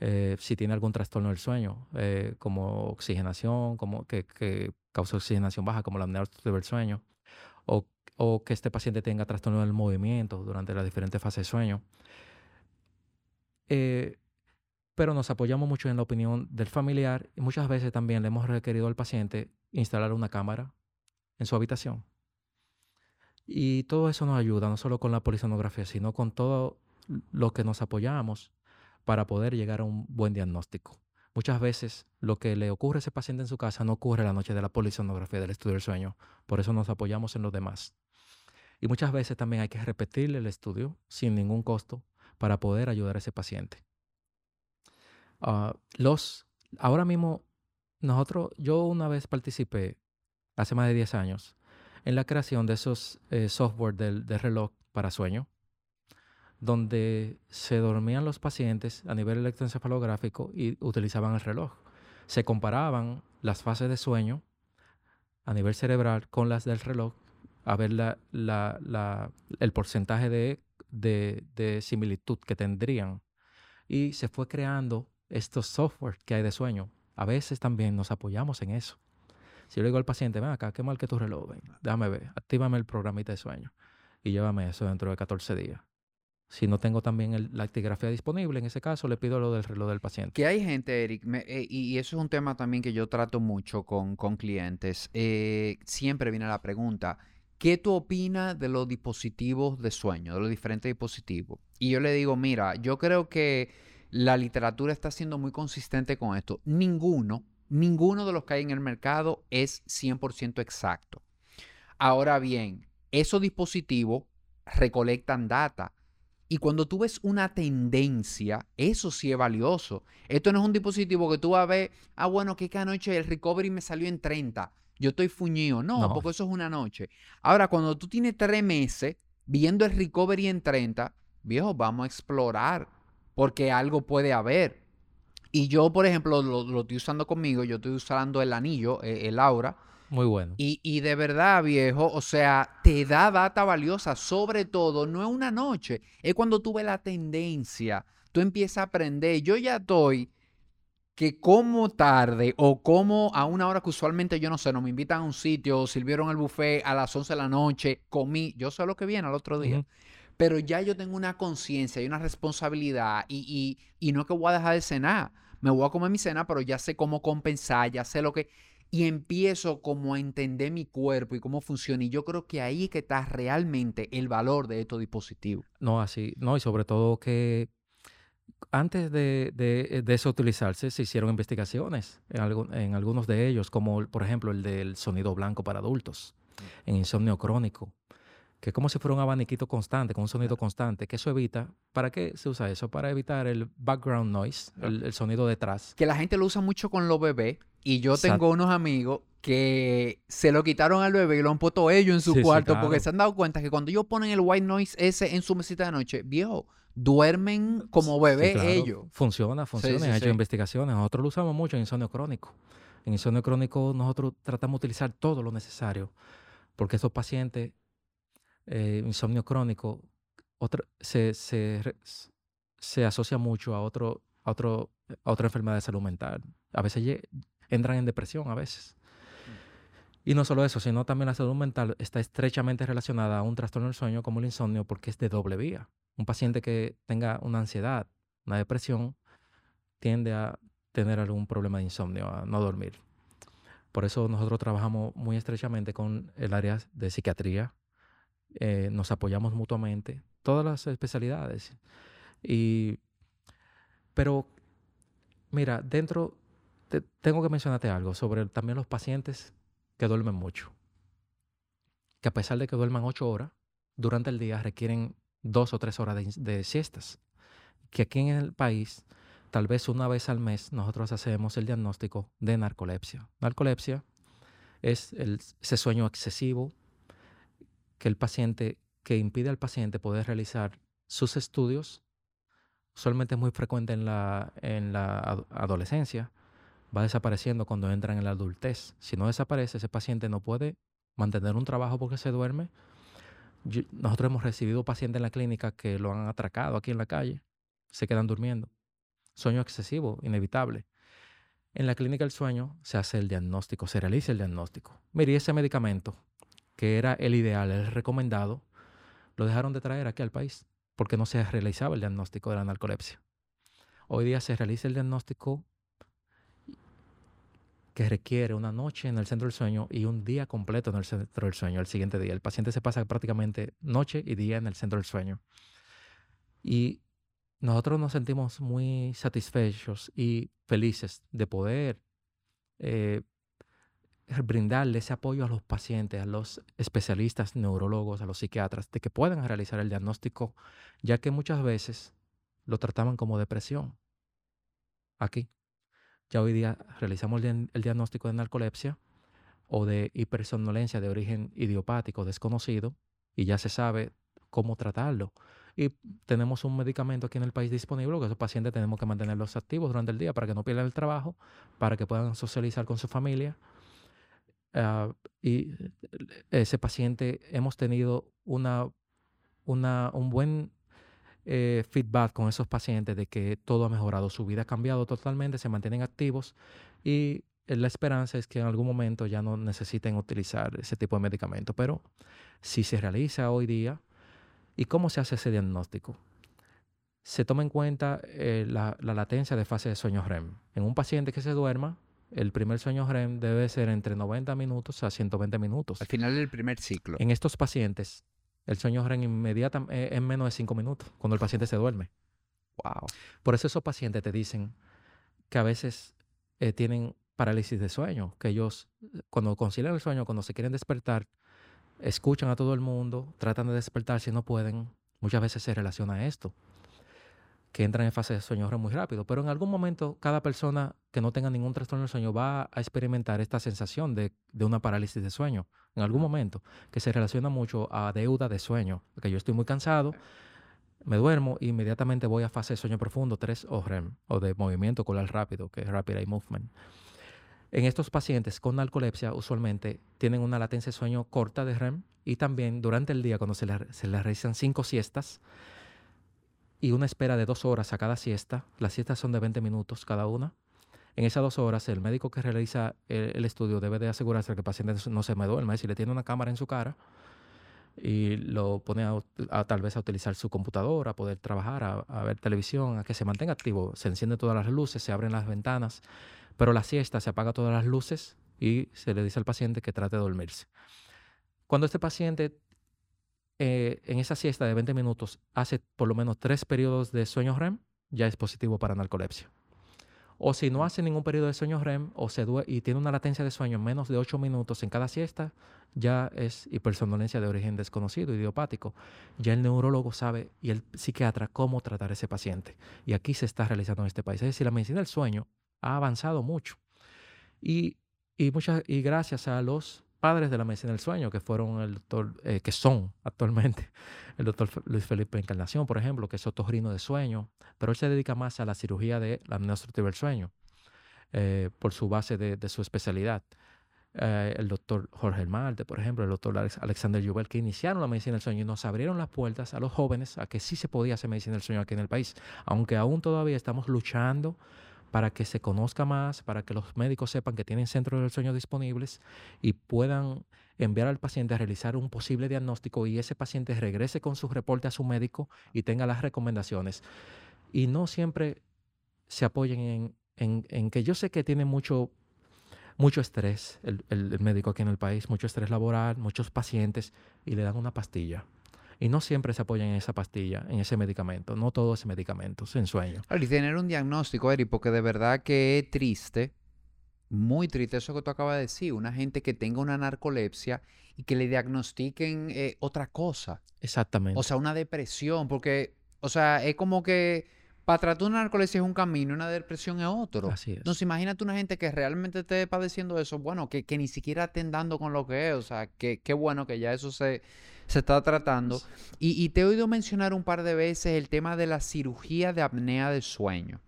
Eh, si tiene algún trastorno del sueño, eh, como oxigenación, como que, que, causa oxigenación baja, como la apnea del sueño, o, o, que este paciente tenga trastorno del movimiento durante las diferentes fases de sueño. Eh, pero nos apoyamos mucho en la opinión del familiar y muchas veces también le hemos requerido al paciente instalar una cámara en su habitación. Y todo eso nos ayuda, no solo con la polisonografía, sino con todo lo que nos apoyamos para poder llegar a un buen diagnóstico. Muchas veces lo que le ocurre a ese paciente en su casa no ocurre la noche de la polisonografía del estudio del sueño, por eso nos apoyamos en los demás. Y muchas veces también hay que repetirle el estudio sin ningún costo para poder ayudar a ese paciente. Ah, los, ahora mismo, nosotros, yo una vez participé, hace más de 10 años, en la creación de esos eh, software del, reloj para sueño, donde se dormían los pacientes a nivel electroencefalográfico y utilizaban el reloj. Se comparaban las fases de sueño a nivel cerebral con las del reloj, a ver el porcentaje de, de, de similitud que tendrían. Y se fue creando estos software que hay de sueño. A veces también nos apoyamos en eso. Si yo le digo al paciente, ven acá, qué mal que tu reloj, ven, déjame ver, actívame el programita de sueño y llévame eso dentro de 14 días. Si no tengo también la actigrafía disponible, en ese caso le pido lo del reloj del paciente. Que hay gente, Eric, eh, y, eso es un tema también que yo trato mucho con, con clientes. Eh, siempre viene la pregunta, ¿qué tú opinas de los dispositivos de sueño, de los diferentes dispositivos? Y yo le digo, mira, yo creo que la literatura está siendo muy consistente con esto. Ninguno, ninguno de los que hay en el mercado es 100% exacto. Ahora bien, esos dispositivos recolectan data. Y cuando tú ves una tendencia, eso sí es valioso. Esto no es un dispositivo que tú vas a ver, ah, bueno, que anoche el recovery me salió en 30. Yo estoy fuñido. No, no, porque eso es una noche. Ahora, cuando tú tienes tres meses viendo el recovery en 30, viejo, vamos a explorar porque algo puede haber. Y yo, por ejemplo, lo, estoy usando conmigo, yo estoy usando el anillo, eh, el aura. Muy bueno. Y, y, de verdad, viejo, o sea, te da data valiosa, sobre todo, no es una noche, es cuando tú ves la tendencia, tú empiezas a aprender. Yo ya estoy que como tarde o como a una hora que usualmente yo no sé, no me invitan a un sitio, sirvieron el buffet a las 11 de la noche, comí, yo sé lo que viene al otro día pero ya yo tengo una conciencia y una responsabilidad y, y, no es que voy a dejar de cenar, me voy a comer mi cena, pero ya sé cómo compensar, ya sé lo que... Y empiezo como a entender mi cuerpo y cómo funciona. Y yo creo que ahí que está realmente el valor de estos dispositivos. No, así, no, y sobre todo que antes de, de, de eso utilizarse, se hicieron investigaciones en, en, algunos de ellos, como por ejemplo el del sonido blanco para adultos, en insomnio crónico que es como si fuera un abaniquito constante, con un sonido constante, que eso evita, ¿para qué se usa eso? Para evitar el background noise, el, sonido detrás. Que la gente lo usa mucho con los bebés, y yo tengo unos amigos que se lo quitaron al bebé y lo han puesto ellos en su cuarto, porque se han dado cuenta que cuando ellos ponen el white noise ese en su mesita de noche, viejo, duermen como bebé ellos. Funciona, funciona, he hecho investigaciones, nosotros lo usamos mucho en insomnio crónico. En insomnio crónico nosotros tratamos de utilizar todo lo necesario, porque esos pacientes eh, insomnio crónico se, se, asocia mucho a, otro, a, otro, a otra enfermedad de salud mental. A veces entran en depresión, a veces. Y no solo eso, sino también la salud mental está estrechamente relacionada a un trastorno del sueño como el insomnio porque es de doble vía. Un paciente que tenga una ansiedad, una depresión, tiende a tener algún problema de insomnio, a no dormir. Por eso nosotros trabajamos muy estrechamente con el área de psiquiatría, eh, nos apoyamos mutuamente, todas las especialidades. Y, pero Mira, dentro, tengo que mencionarte algo sobre también los pacientes que duermen mucho. Que a pesar de que duerman ocho horas, durante el día requieren dos o tres horas de, siestas. Que aquí en el país, tal vez una vez al mes, nosotros hacemos el diagnóstico de narcolepsia. Narcolepsia es el, ese sueño excesivo que el paciente, que impide al paciente poder realizar sus estudios usualmente es muy frecuente en la, en la adolescencia, va desapareciendo cuando entra en la adultez. Si no desaparece, ese paciente no puede mantener un trabajo porque se duerme. nosotros hemos recibido pacientes en la clínica que lo han atracado aquí en la calle, se quedan durmiendo. Sueño excesivo, inevitable. En la clínica del sueño se hace el diagnóstico, se realiza el diagnóstico. Mire, ese medicamento, que era el ideal, el recomendado, lo dejaron de traer aquí al país porque no se realizaba el diagnóstico de la narcolepsia. Hoy día se realiza el diagnóstico que requiere una noche en el centro del sueño y un día completo en el centro del sueño, el siguiente día. El paciente se pasa prácticamente noche y día en el centro del sueño. Y nosotros nos sentimos muy satisfechos y felices de poder eh, brindarle ese apoyo a los pacientes, a los especialistas neurólogos, a los psiquiatras, de que puedan realizar el diagnóstico, ya que muchas veces lo trataban como depresión. Aquí. Ya hoy día realizamos el, diagnóstico de narcolepsia o de hipersomnolencia de origen idiopático desconocido y ya se sabe cómo tratarlo. Y tenemos un medicamento aquí en el país disponible que esos pacientes tenemos que mantenerlos activos durante el día para que no pierdan el trabajo, para que puedan socializar con su familia Ah, y ese paciente hemos tenido una, una, un buen eh, feedback con esos pacientes de que todo ha mejorado, su vida ha cambiado totalmente, se mantienen activos y la esperanza es que en algún momento ya no necesiten utilizar ese tipo de medicamento. Pero si se realiza hoy día, ¿y cómo se hace ese diagnóstico? Se toma en cuenta eh, la, la latencia de fase de sueño REM. En un paciente que se duerma, el primer sueño REM debe ser entre 90 minutos a 120 minutos. Al final del primer ciclo. En estos pacientes, el sueño REM inmediatamente es menos de 5 minutos, cuando el paciente se duerme. Wow. Por eso esos pacientes te dicen que a veces eh, tienen parálisis de sueño, que ellos cuando concilian el sueño, cuando se quieren despertar, escuchan a todo el mundo, tratan de despertar si no pueden. Muchas veces se relaciona a esto que entran en fase de sueño muy rápido, pero en algún momento cada persona que no tenga ningún trastorno del sueño va a experimentar esta sensación de, una parálisis de sueño, en algún momento, que se relaciona mucho a deuda de sueño, que yo estoy muy cansado, me duermo e inmediatamente voy a fase de sueño profundo, 3 o REM, o de movimiento ocular rápido, que es Rapid Eye Movement. En estos pacientes con narcolepsia usualmente tienen una latencia de sueño corta de REM y también durante el día cuando se les, se les realizan cinco siestas, y una espera de dos horas a cada siesta. Las siestas son de 20 minutos cada una. En esas dos horas, el médico que realiza el, estudio debe de asegurarse que el paciente no se me duerma. Si le tiene una cámara en su cara y lo pone a, tal vez a utilizar su computadora, a poder trabajar, a, ver televisión, a que se mantenga activo. Se encienden todas las luces, se abren las ventanas, pero la siesta se apaga todas las luces y se le dice al paciente que trate de dormirse. Cuando este paciente eh, en esa siesta de 20 minutos hace por lo menos tres periodos de sueño REM, ya es positivo para narcolepsia. O si no hace ningún periodo de sueño REM o se y tiene una latencia de sueño menos de 8 minutos en cada siesta, ya es hipersomnolencia de origen desconocido, idiopático. Ya el neurólogo sabe y el psiquiatra cómo tratar a ese paciente. Y aquí se está realizando en este país. Es decir, la medicina del sueño ha avanzado mucho. Y, y, muchas, y gracias a los padres de la medicina del sueño, que fueron el doctor, eh, que son actualmente el doctor Luis Felipe Encarnación, por ejemplo, que es otorrino de sueño, pero él se dedica más a la cirugía de la apnea del sueño, eh, por su base de, su especialidad. Eh, el doctor Jorge Malte, por ejemplo, el doctor Alexander Jubel, que iniciaron la medicina del sueño y nos abrieron las puertas a los jóvenes a que sí se podía hacer medicina del sueño aquí en el país, aunque aún todavía estamos luchando para que se conozca más, para que los médicos sepan que tienen centros del sueño disponibles y puedan enviar al paciente a realizar un posible diagnóstico y ese paciente regrese con su reporte a su médico y tenga las recomendaciones. Y no siempre se apoyen en, que yo sé que tiene mucho, mucho estrés el, el médico aquí en el país, mucho estrés laboral, muchos pacientes y le dan una pastilla Y no siempre se apoyan en esa pastilla, en ese medicamento. No todo es medicamento, en sueño. y tener un diagnóstico, Eri, porque de verdad que es triste, muy triste eso que tú acabas de decir. Una gente que tenga una narcolepsia y que le diagnostiquen eh, otra cosa. Exactamente. O sea, una depresión, porque, o sea, es como que para tratar una narcolepsia es un camino una depresión es otro. Así es. Entonces, imagínate una gente que realmente esté padeciendo eso, bueno, que, que ni siquiera estén dando con lo que es, o sea, que qué bueno que ya eso se, se está tratando. Y, y te he oído mencionar un par de veces el tema de la cirugía de apnea del sueño.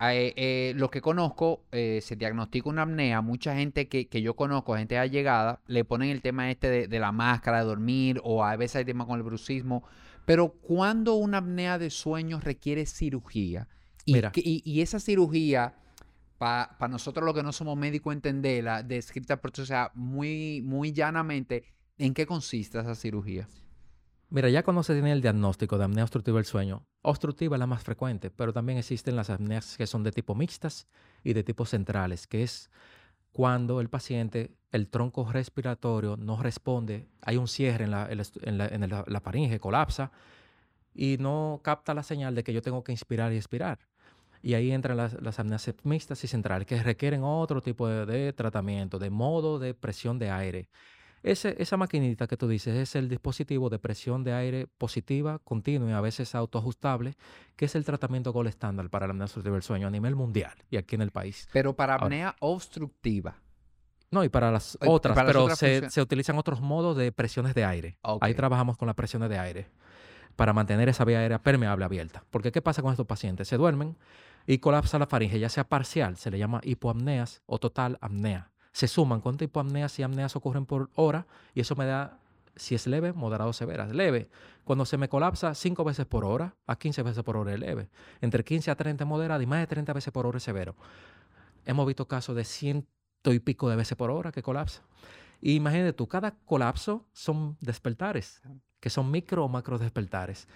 Eh, eh, lo que conozco, eh, se diagnostica una apnea, mucha gente que, que yo conozco, gente allegada, le ponen el tema este de, de la máscara, de dormir, o a veces hay tema con el brucismo, pero cuando una apnea de sueño requiere cirugía, y, Mira. que- y- y esa cirugía, para nosotros los que no somos médicos, entenderla, descrita, por- o sea, muy, muy llanamente, ¿en qué consiste esa cirugía? Mira, ya cuando se tiene el diagnóstico de apnea obstructiva del sueño, obstructiva es la más frecuente, pero también existen las apneas que son de tipo mixtas y de tipo centrales, que es cuando el paciente, el tronco respiratorio no responde, hay un cierre en la, en la- en la faringe, colapsa y no capta la señal de que yo tengo que inspirar y expirar. Y ahí entran las, las apneas mixtas y centrales, que requieren otro tipo de, de tratamiento, de modo de presión de aire. Ese- esa maquinita que tú dices es el dispositivo de presión de aire positiva, continua y a veces autoajustable, que es el tratamiento gol estándar para la apnea obstructiva del sueño a nivel mundial y aquí en el país. Pero para Ahora. apnea obstructiva. No, y para las otras, para las pero otras se, se utilizan otros modos de presiones de aire. Ahí trabajamos con las presiones de aire para mantener esa vía aérea permeable abierta. Porque ¿qué pasa con estos pacientes? Se duermen y colapsa la faringe, ya sea parcial, se le llama hipoapneas o total apnea. Se suman cuántas hipoapneas y apneas ocurren por hora y eso me da, si es leve, moderado o severa. Leve, cuando se me colapsa 5 veces por hora a 15 veces por hora es leve. Entre 15 a 30 es moderado y más de 30 veces por hora es severo. Hemos visto casos de ciento y pico de veces por hora que colapsa. Y imagínate tú, cada colapso son despertares, que son micro o macro despertares.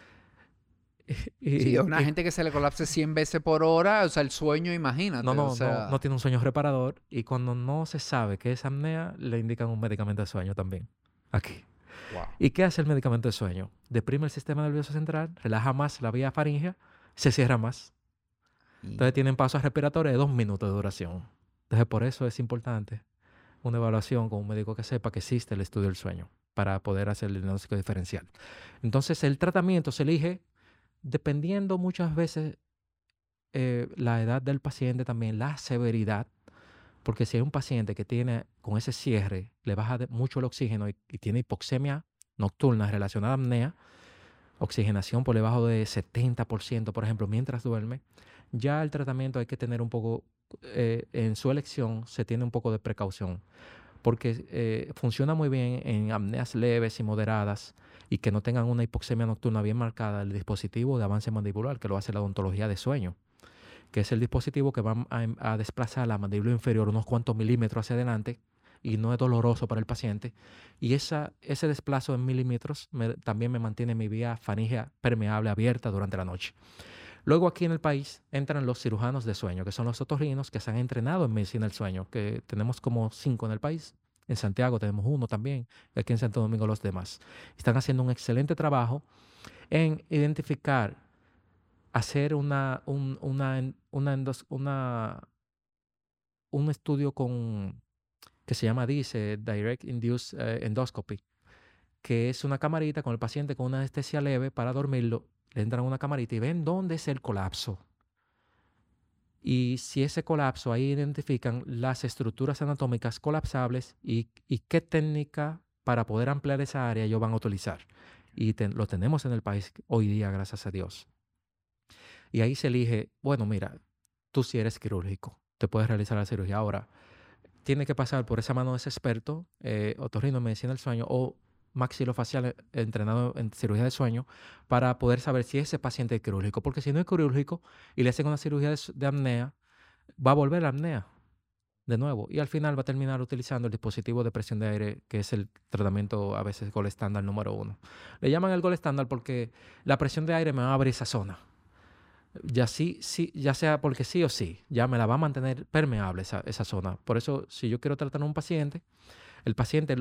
Y- Sí, a una y- gente que se le colapse 100 veces por hora, o sea, el sueño, imagínate. no, no, o sea, no, no tiene un sueño reparador y cuando no se sabe qué es apnea, le indican un medicamento de sueño también. Aquí. wow. ¿Y qué hace el medicamento de sueño? Deprime el sistema nervioso central, relaja más la vía faríngea, se cierra más. Y- Entonces tienen pasos respiratorios de dos minutos de duración. Entonces por eso es importante una evaluación con un médico que sepa que existe el estudio del sueño para poder hacer el diagnóstico diferencial. Entonces el tratamiento se elige dependiendo muchas veces eh, la edad del paciente, también la severidad, porque si hay un paciente que tiene con ese cierre, le baja mucho el oxígeno y, y tiene hipoxemia nocturna relacionada a apnea, oxigenación por debajo de 70%, por ejemplo, mientras duerme, ya el tratamiento hay que tener un poco, eh, en su elección se tiene un poco de precaución, porque eh, funciona muy bien en apneas leves y moderadas y que no tengan una hipoxemia nocturna bien marcada el dispositivo de avance mandibular, que lo hace la odontología de sueño, que es el dispositivo que va a, a desplazar la mandíbula inferior unos cuantos milímetros hacia adelante y no es doloroso para el paciente. Y esa, ese desplazo en milímetros me- también me mantiene mi vía faríngea permeable abierta durante la noche. Luego aquí en el país entran los cirujanos de sueño, que son los otorrinos que se han entrenado en medicina del sueño, que tenemos como cinco en el país. En Santiago tenemos uno también, aquí en Santo Domingo los demás. Están haciendo un excelente trabajo en identificar, hacer una, un, una, una, una- un estudio con que se llama DISE, Direct Induced eh, Endoscopy, que es una camarita con el paciente con una anestesia leve para dormirlo. Le entran una camarita y ven dónde es el colapso. Y si ese colapso, ahí identifican las estructuras anatómicas colapsables y, y qué técnica para poder ampliar esa área ellos van a utilizar. Y te- lo tenemos en el país hoy día, gracias a Dios. Y ahí se elige, bueno, mira, tú si eres quirúrgico, te puedes realizar la cirugía. Ahora, tiene que pasar por esa mano de ese experto, eh, otorrino en medicina del sueño o maxilofacial eh, entrenado en cirugía de sueño para poder saber si ese paciente es quirúrgico. Porque si no es quirúrgico y le hacen una cirugía de, apnea, va a volver la apnea de nuevo. Y al final va a terminar utilizando el dispositivo de presión de aire, que es el tratamiento a veces gol estándar número uno. Le llaman el gol estándar porque la presión de aire me va a abrir esa zona. Ya, sí, sí, ya sea porque sí o sí, ya me la va a mantener permeable esa, esa zona. Por eso, si yo quiero tratar a un paciente, el paciente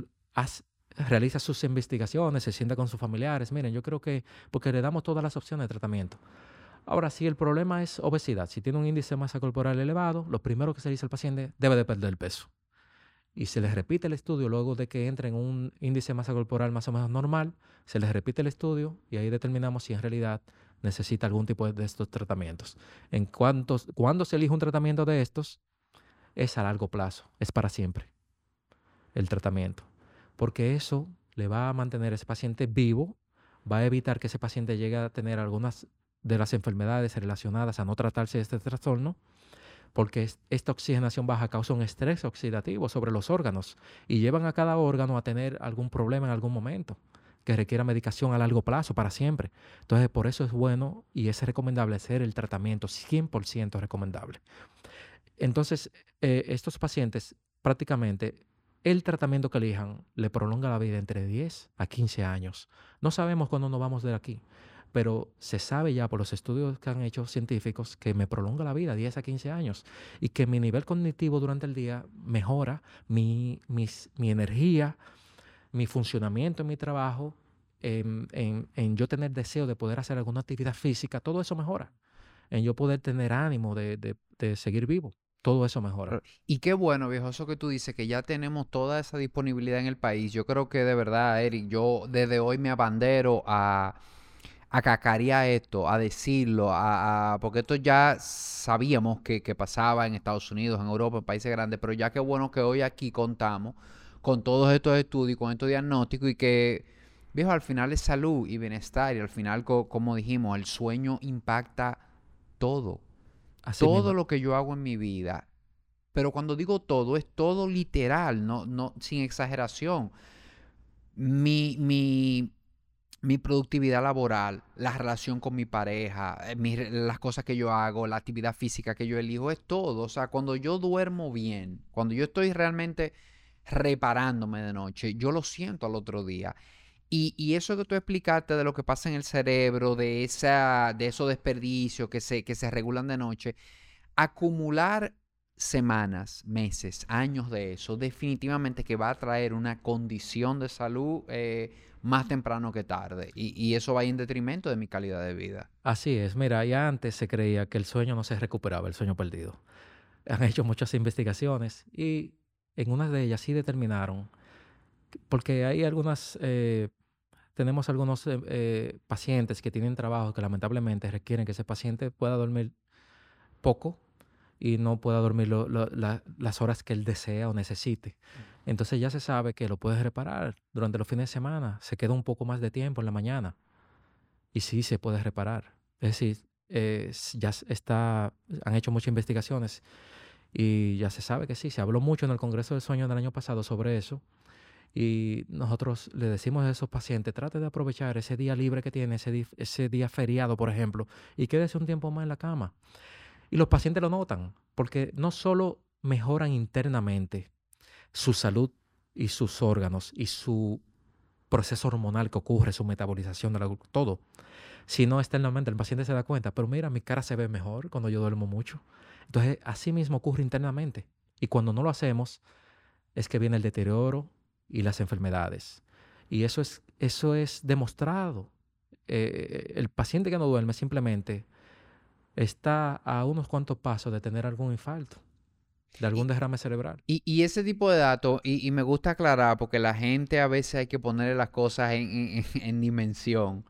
realiza sus investigaciones, se sienta con sus familiares. Miren, yo creo que porque le damos todas las opciones de tratamiento. Ahora, si el problema es obesidad, si tiene un índice de masa corporal elevado, lo primero que se dice al paciente debe de perder peso. Y se les repite el estudio luego de que entre en un índice de masa corporal más o menos normal, se les repite el estudio y ahí determinamos si en realidad necesita algún tipo de estos tratamientos. En cuanto, cuando se elige un tratamiento de estos, es a largo plazo, es para siempre el tratamiento, porque eso le va a mantener a ese paciente vivo, va a evitar que ese paciente llegue a tener algunas de las enfermedades relacionadas a no tratarse de este trastorno, porque esta oxigenación baja causa un estrés oxidativo sobre los órganos y llevan a cada órgano a tener algún problema en algún momento que requiera medicación a largo plazo para siempre. Entonces, por eso es bueno y es recomendable hacer el tratamiento 100% recomendable. Entonces, eh, estos pacientes prácticamente el tratamiento que elijan le prolonga la vida entre 10 a 15 años. No sabemos cuándo nos vamos de aquí, pero se sabe ya por los estudios que han hecho científicos que me prolonga la vida 10 a 15 años y que mi nivel cognitivo durante el día mejora, mi, mi energía, mi funcionamiento en mi trabajo, en, yo tener deseo de poder hacer alguna actividad física, todo eso mejora. En yo poder tener ánimo de, seguir vivo. Todo eso mejora. Y qué bueno, viejo, eso que tú dices, que ya tenemos toda esa disponibilidad en el país. Yo creo que de verdad, Eric, yo desde hoy me abandero a, a cacarear esto, a decirlo, a, porque esto ya sabíamos que, pasaba en Estados Unidos, en Europa, en países grandes, pero ya qué bueno que hoy aquí contamos con todos estos estudios, con estos diagnósticos y que, viejo, al final es salud y bienestar y al final, como dijimos, el sueño impacta todo. Todo lo que yo hago en mi vida. Pero cuando digo todo, es todo literal, no, no, sin exageración. Mi, mi, mi productividad laboral, la relación con mi pareja, eh, las cosas que yo hago, la actividad física que yo elijo, es todo. O sea, cuando yo duermo bien, cuando yo estoy realmente reparándome de noche. Yo lo siento al otro día. Y, eso que tú explicaste de lo que pasa en el cerebro, de, esa, de esos desperdicios que se, que se regulan de noche, acumular semanas, meses, años de eso, definitivamente que va a traer una condición de salud eh, más temprano que tarde. Y, y, eso va en detrimento de mi calidad de vida. Así es. Mira, ya antes se creía que el sueño no se recuperaba, el sueño perdido. Han hecho muchas investigaciones y en una de ellas sí determinaron, porque hay algunas, eh, tenemos algunos eh, eh, pacientes que tienen trabajo que lamentablemente requieren que ese paciente pueda dormir poco y no pueda dormir las horas que él desea o necesite. Entonces ya se sabe que lo puede reparar durante los fines de semana, se queda un poco más de tiempo en la mañana y sí se puede reparar. Es decir, ya está, han hecho muchas investigaciones y ya se sabe que sí, se habló mucho en el Congreso del Sueño del año pasado sobre eso. Y nosotros le decimos a esos pacientes, trate de aprovechar ese día libre que tiene, ese, día feriado, por ejemplo, y quédese un tiempo más en la cama. Y los pacientes lo notan, porque no solo mejoran internamente su salud y sus órganos y su proceso hormonal que ocurre, su metabolización, de todo, sino externamente el paciente se da cuenta, pero mira, mi cara se ve mejor cuando yo duermo mucho. Entonces, así mismo ocurre internamente. Y cuando no lo hacemos, es que viene el deterioro y las enfermedades. Y eso es, eso es demostrado. Eh, el paciente que no duerme simplemente está a unos cuantos pasos de tener algún infarto, de algún derrame cerebral. Y, ese tipo de datos, y, me gusta aclarar, porque la gente a veces hay que ponerle las cosas en dimensión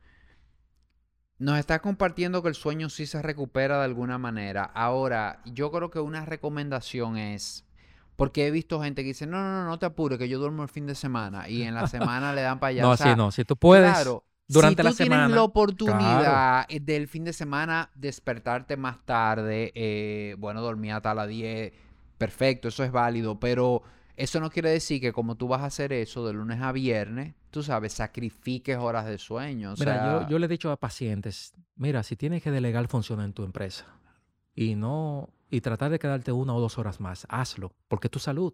nos está compartiendo que el sueño sí se recupera de alguna manera. Ahora, yo creo que una recomendación es, porque he visto gente que dice, no, no, no, no te apures, que yo duermo el fin de semana y en la semana le dan para allá. No, así no, si tú puedes. Claro, durante si tú tienes la oportunidad eh, del fin de semana despertarte más tarde, eh, bueno, dormir hasta las 10, perfecto, eso es válido, pero eso no quiere decir que como tú vas a hacer eso de lunes a viernes, tú sabes, sacrifiques horas de sueño. mira, yo, le he dicho a pacientes, mira, si tienes que delegar funciones en tu empresa y no y tratar de quedarte una o dos horas más, hazlo, porque es tu salud.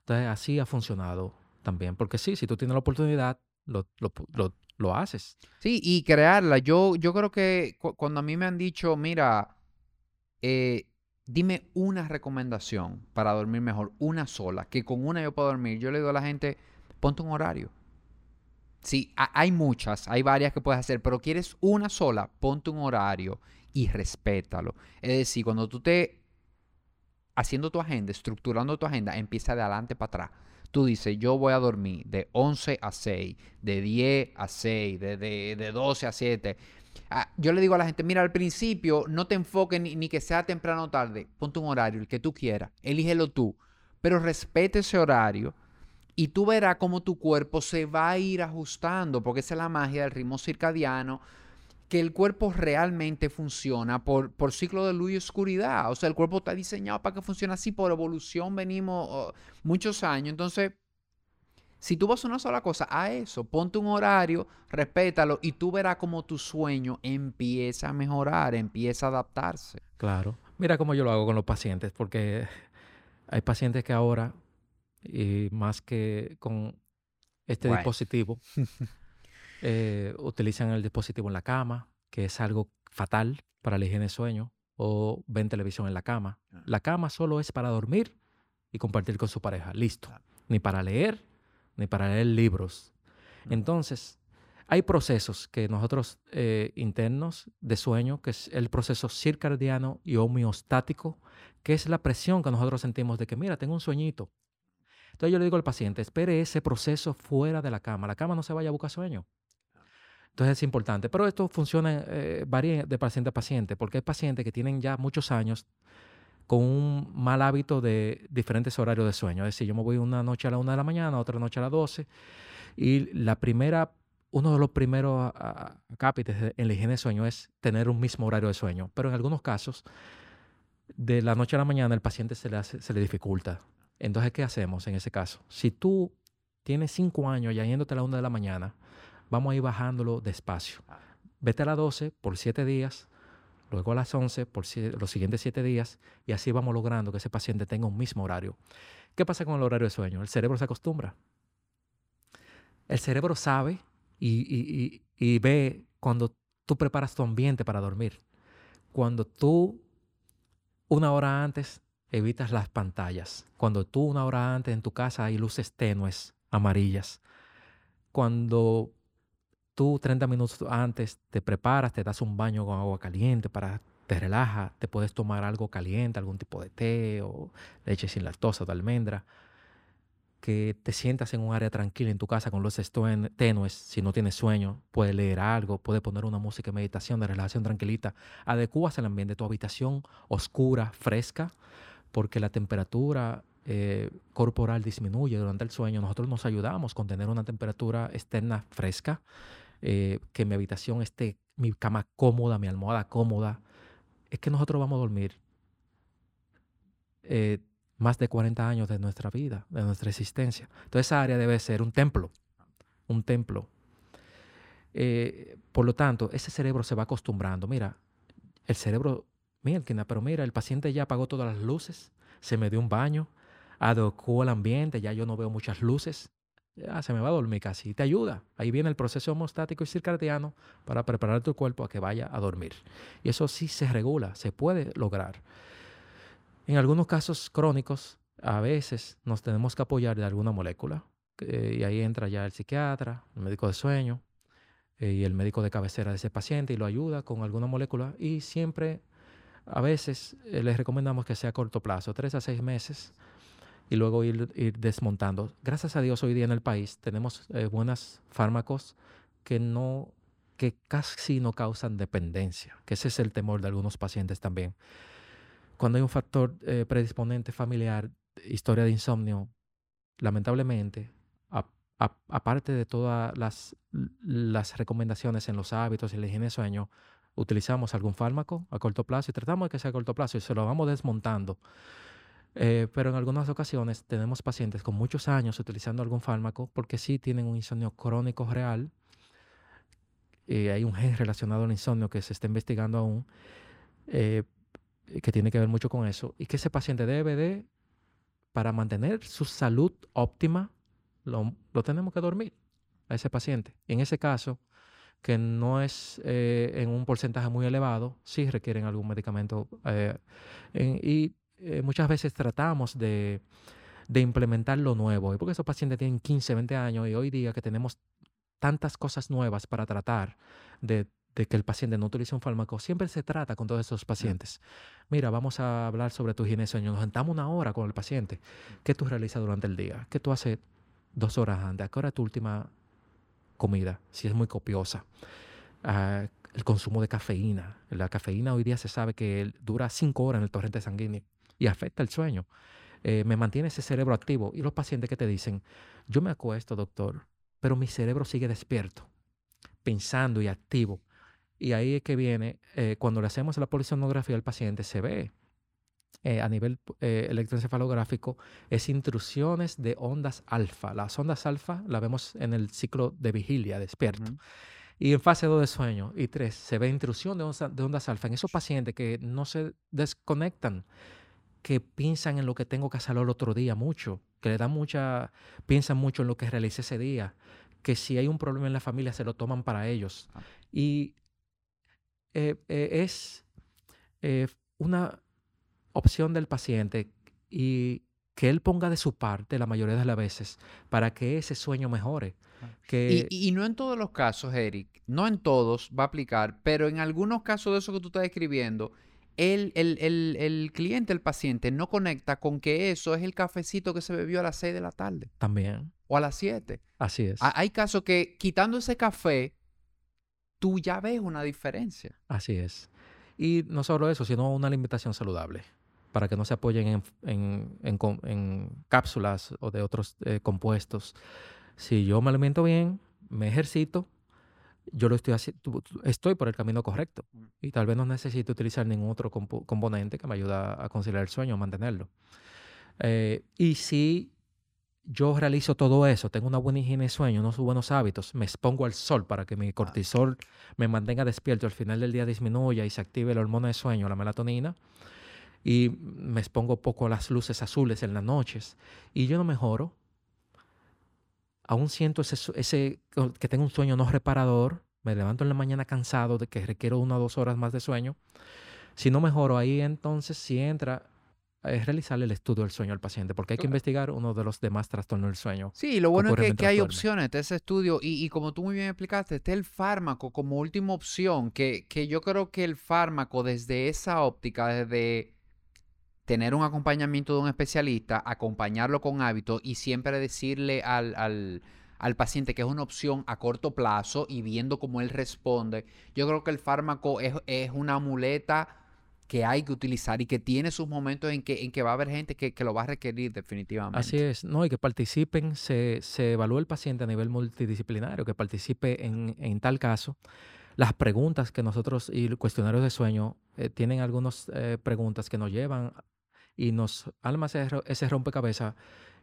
Entonces, así ha funcionado también, porque sí, si tú tienes la oportunidad, lo, lo, haces. Sí, y crearla. Yo, yo creo que cuando a mí me han dicho, mira, eh, dime una recomendación para dormir mejor, una sola, que con una yo puedo dormir. Yo le digo a la gente, ponte un horario. Sí, hay muchas, hay varias que puedes hacer, pero quieres una sola, ponte un horario y respétalo. Es decir, cuando tú te haciendo tu agenda, estructurando tu agenda, empieza de adelante para atrás. Tú dices, yo voy a dormir de 11 a 6, de 10 a 6, de, de, 12 a 7. Ah, yo le digo a la gente, mira, al principio no te enfoques ni, ni, que sea temprano o tarde, ponte un horario, el que tú quieras, elígelo tú, pero respete ese horario y tú verás cómo tu cuerpo se va a ir ajustando, porque esa es la magia del ritmo circadiano, que el cuerpo realmente funciona por, por ciclo de luz y oscuridad. O sea, el cuerpo está diseñado para que funcione así, por evolución venimos oh, muchos años. Entonces, si tú vas a una sola cosa, a eso, ponte un horario, respétalo y tú verás cómo tu sueño empieza a mejorar, empieza a adaptarse. Claro. Mira cómo yo lo hago con los pacientes, porque hay pacientes que ahora, y más que con este dispositivo, Eh, utilizan el dispositivo en la cama, que es algo fatal para la higiene de sueño, o ven televisión en la cama. Ah. La cama solo es para dormir y compartir con su pareja, listo. Ni para leer, ni para leer libros. Entonces, hay procesos que nosotros eh, internos de sueño, que es el proceso circadiano y homeostático, que es la presión que nosotros sentimos de que, mira, tengo un sueñito. Entonces yo le digo al paciente, espere ese proceso fuera de la cama. La cama no se vaya a buscar sueño. Entonces es importante. Pero esto funciona, eh, varía de paciente a paciente, porque hay pacientes que tienen ya muchos años con un mal hábito de diferentes horarios de sueño. Es decir, yo me voy una noche a la una de la mañana, otra noche a las 12, y la primera, uno de los primeros cápites en la higiene de sueño es tener un mismo horario de sueño. Pero en algunos casos, de la noche a la mañana, el paciente se le, se le dificulta. Entonces, ¿qué hacemos en ese caso? Si tú tienes cinco años ya yéndote a la una de la mañana, vamos a ir bajándolo despacio. Ah. Vete a las 12 por 7 días, luego a las 11 por los siguientes 7 días y así vamos logrando que ese paciente tenga un mismo horario. ¿Qué pasa con el horario de sueño? El cerebro se acostumbra. El cerebro sabe y, y ve cuando tú preparas tu ambiente para dormir. Cuando tú una hora antes evitas las pantallas. Cuando tú una hora antes en tu casa hay luces tenues, amarillas. Cuando tú 30 minutos antes te preparas, te das un baño con agua caliente para te relaja, te puedes tomar algo caliente, algún tipo de té o leche sin lactosa de almendra, que te sientas en un área tranquila en tu casa con luces tenues, si no tienes sueño, puedes leer algo, puedes poner una música de meditación, de relajación tranquilita, adecuas el ambiente de tu habitación oscura, fresca, porque la temperatura eh, corporal disminuye durante el sueño, nosotros nos ayudamos con tener una temperatura externa fresca, eh, que mi habitación esté, mi cama cómoda, mi almohada cómoda, es que nosotros vamos a dormir eh, más de 40 años de nuestra vida, de nuestra existencia. Entonces esa área debe ser un templo, un templo. Eh, por lo tanto, ese cerebro se va acostumbrando. Mira, el cerebro, mira, pero mira, el paciente ya apagó todas las luces, se me dio un baño, adecuó el ambiente, ya yo no veo muchas luces, ya se me va a dormir casi. Te ayuda. Ahí viene el proceso homostático y circadiano para preparar tu cuerpo a que vaya a dormir. Y eso sí se regula, se puede lograr. En algunos casos crónicos, a veces nos tenemos que apoyar de alguna molécula. y ahí entra ya el psiquiatra, el médico de sueño eh, y el médico de cabecera de ese paciente y lo ayuda con alguna molécula. Y siempre, a veces, eh, les recomendamos que sea a corto plazo, tres a seis meses y luego ir, desmontando. Gracias a Dios hoy día en el país tenemos eh, buenos fármacos que no que casi no causan dependencia, que ese es el temor de algunos pacientes también. Cuando hay un factor eh, predisponente familiar, historia de insomnio, lamentablemente, aparte de todas las, las recomendaciones en los hábitos y la higiene de sueño, utilizamos algún fármaco a corto plazo y tratamos de que sea a corto plazo y se lo vamos desmontando eh, pero en algunas ocasiones tenemos pacientes con muchos años utilizando algún fármaco porque sí tienen un insomnio crónico real. y hay un gen relacionado al insomnio que se está investigando aún, eh, que tiene que ver mucho con eso, y que ese paciente debe de, para mantener su salud óptima, lo, tenemos que dormir a ese paciente. En ese caso, que no es eh, en un porcentaje muy elevado, sí requieren algún medicamento. y eh, muchas veces tratamos de, implementar lo nuevo, porque esos pacientes tienen 15, 20 años y hoy día que tenemos tantas cosas nuevas para tratar de, que el paciente no utilice un fármaco, siempre se trata con todos esos pacientes. Mira, vamos a hablar sobre tu higiene de sueño. Nos sentamos una hora con el paciente. ¿Qué tú realizas durante el día? ¿Qué tú haces dos horas antes? ¿A qué hora es tu última comida? Si es muy copiosa. Ah, el consumo de cafeína. La cafeína hoy día se sabe que dura cinco horas en el torrente sanguíneo y afecta el sueño. Eh, me mantiene ese cerebro activo. Y los pacientes que te dicen, yo me acuesto, doctor, pero mi cerebro sigue despierto, pensando y activo. Y ahí es que viene, eh, cuando le hacemos la polisonografía al paciente, se ve eh, a nivel electroencefalográfico, es intrusiones de ondas alfa. Las ondas alfa las vemos en el ciclo de vigilia, despierto. Y en fase 2 de sueño y 3 se ve intrusión de ondas, de ondas alfa en esos pacientes que no se desconectan que piensan en lo que tengo que hacer el otro día mucho, que le dan mucha, piensan mucho en lo que realicé ese día, que si hay un problema en la familia se lo toman para ellos. Ah. Y eh, eh, es eh, una opción del paciente y que él ponga de su parte la mayoría de las veces para que ese sueño mejore. Ah. Que... Y, y, no en todos los casos, Eric, no en todos va a aplicar, pero en algunos casos de eso que tú estás escribiendo, el, el, cliente, el paciente, no conecta con que eso es el cafecito que se bebió a las 6 de la tarde. También. O a las 7. Así es. hay casos que quitando ese café, tú ya ves una diferencia. Así es. Y no solo eso, sino una alimentación saludable para que no se apoyen en, en, cápsulas o de otros eh, compuestos. Si yo me alimento bien, me ejercito, yo lo estoy haciendo, estoy por el camino correcto mm. y tal vez no necesito utilizar ningún otro componente que me ayude a conciliar el sueño, a mantenerlo. Eh, y si yo realizo todo eso, tengo una buena higiene de sueño, unos buenos hábitos, me expongo al sol para que mi cortisol me mantenga despierto, al final del día disminuya y se active la hormona de sueño, la melatonina, y me expongo poco a las luces azules en las noches, y yo no mejoro, aún siento ese, ese, que tengo un sueño no reparador, me levanto en la mañana cansado de que requiero una o dos horas más de sueño. Si no mejoro ahí, entonces si entra es realizarle el estudio del sueño al paciente, porque hay que investigar uno de los demás trastornos del sueño. Sí, lo bueno es que, hay opciones de ese estudio y, y, como tú muy bien explicaste, está el fármaco como última opción, que, que yo creo que el fármaco desde esa óptica, desde tener un acompañamiento de un especialista, acompañarlo con hábito y siempre decirle al, al, paciente que es una opción a corto plazo y viendo cómo él responde. Yo creo que el fármaco es, es una muleta que hay que utilizar y que tiene sus momentos en que, en que va a haber gente que, que lo va a requerir definitivamente. Así es, ¿no? Y que participen, se, se evalúa el paciente a nivel multidisciplinario, que participe en, en tal caso. Las preguntas que nosotros y cuestionarios de sueño eh, tienen algunas eh, preguntas que nos llevan y nos alma ese, rompecabezas.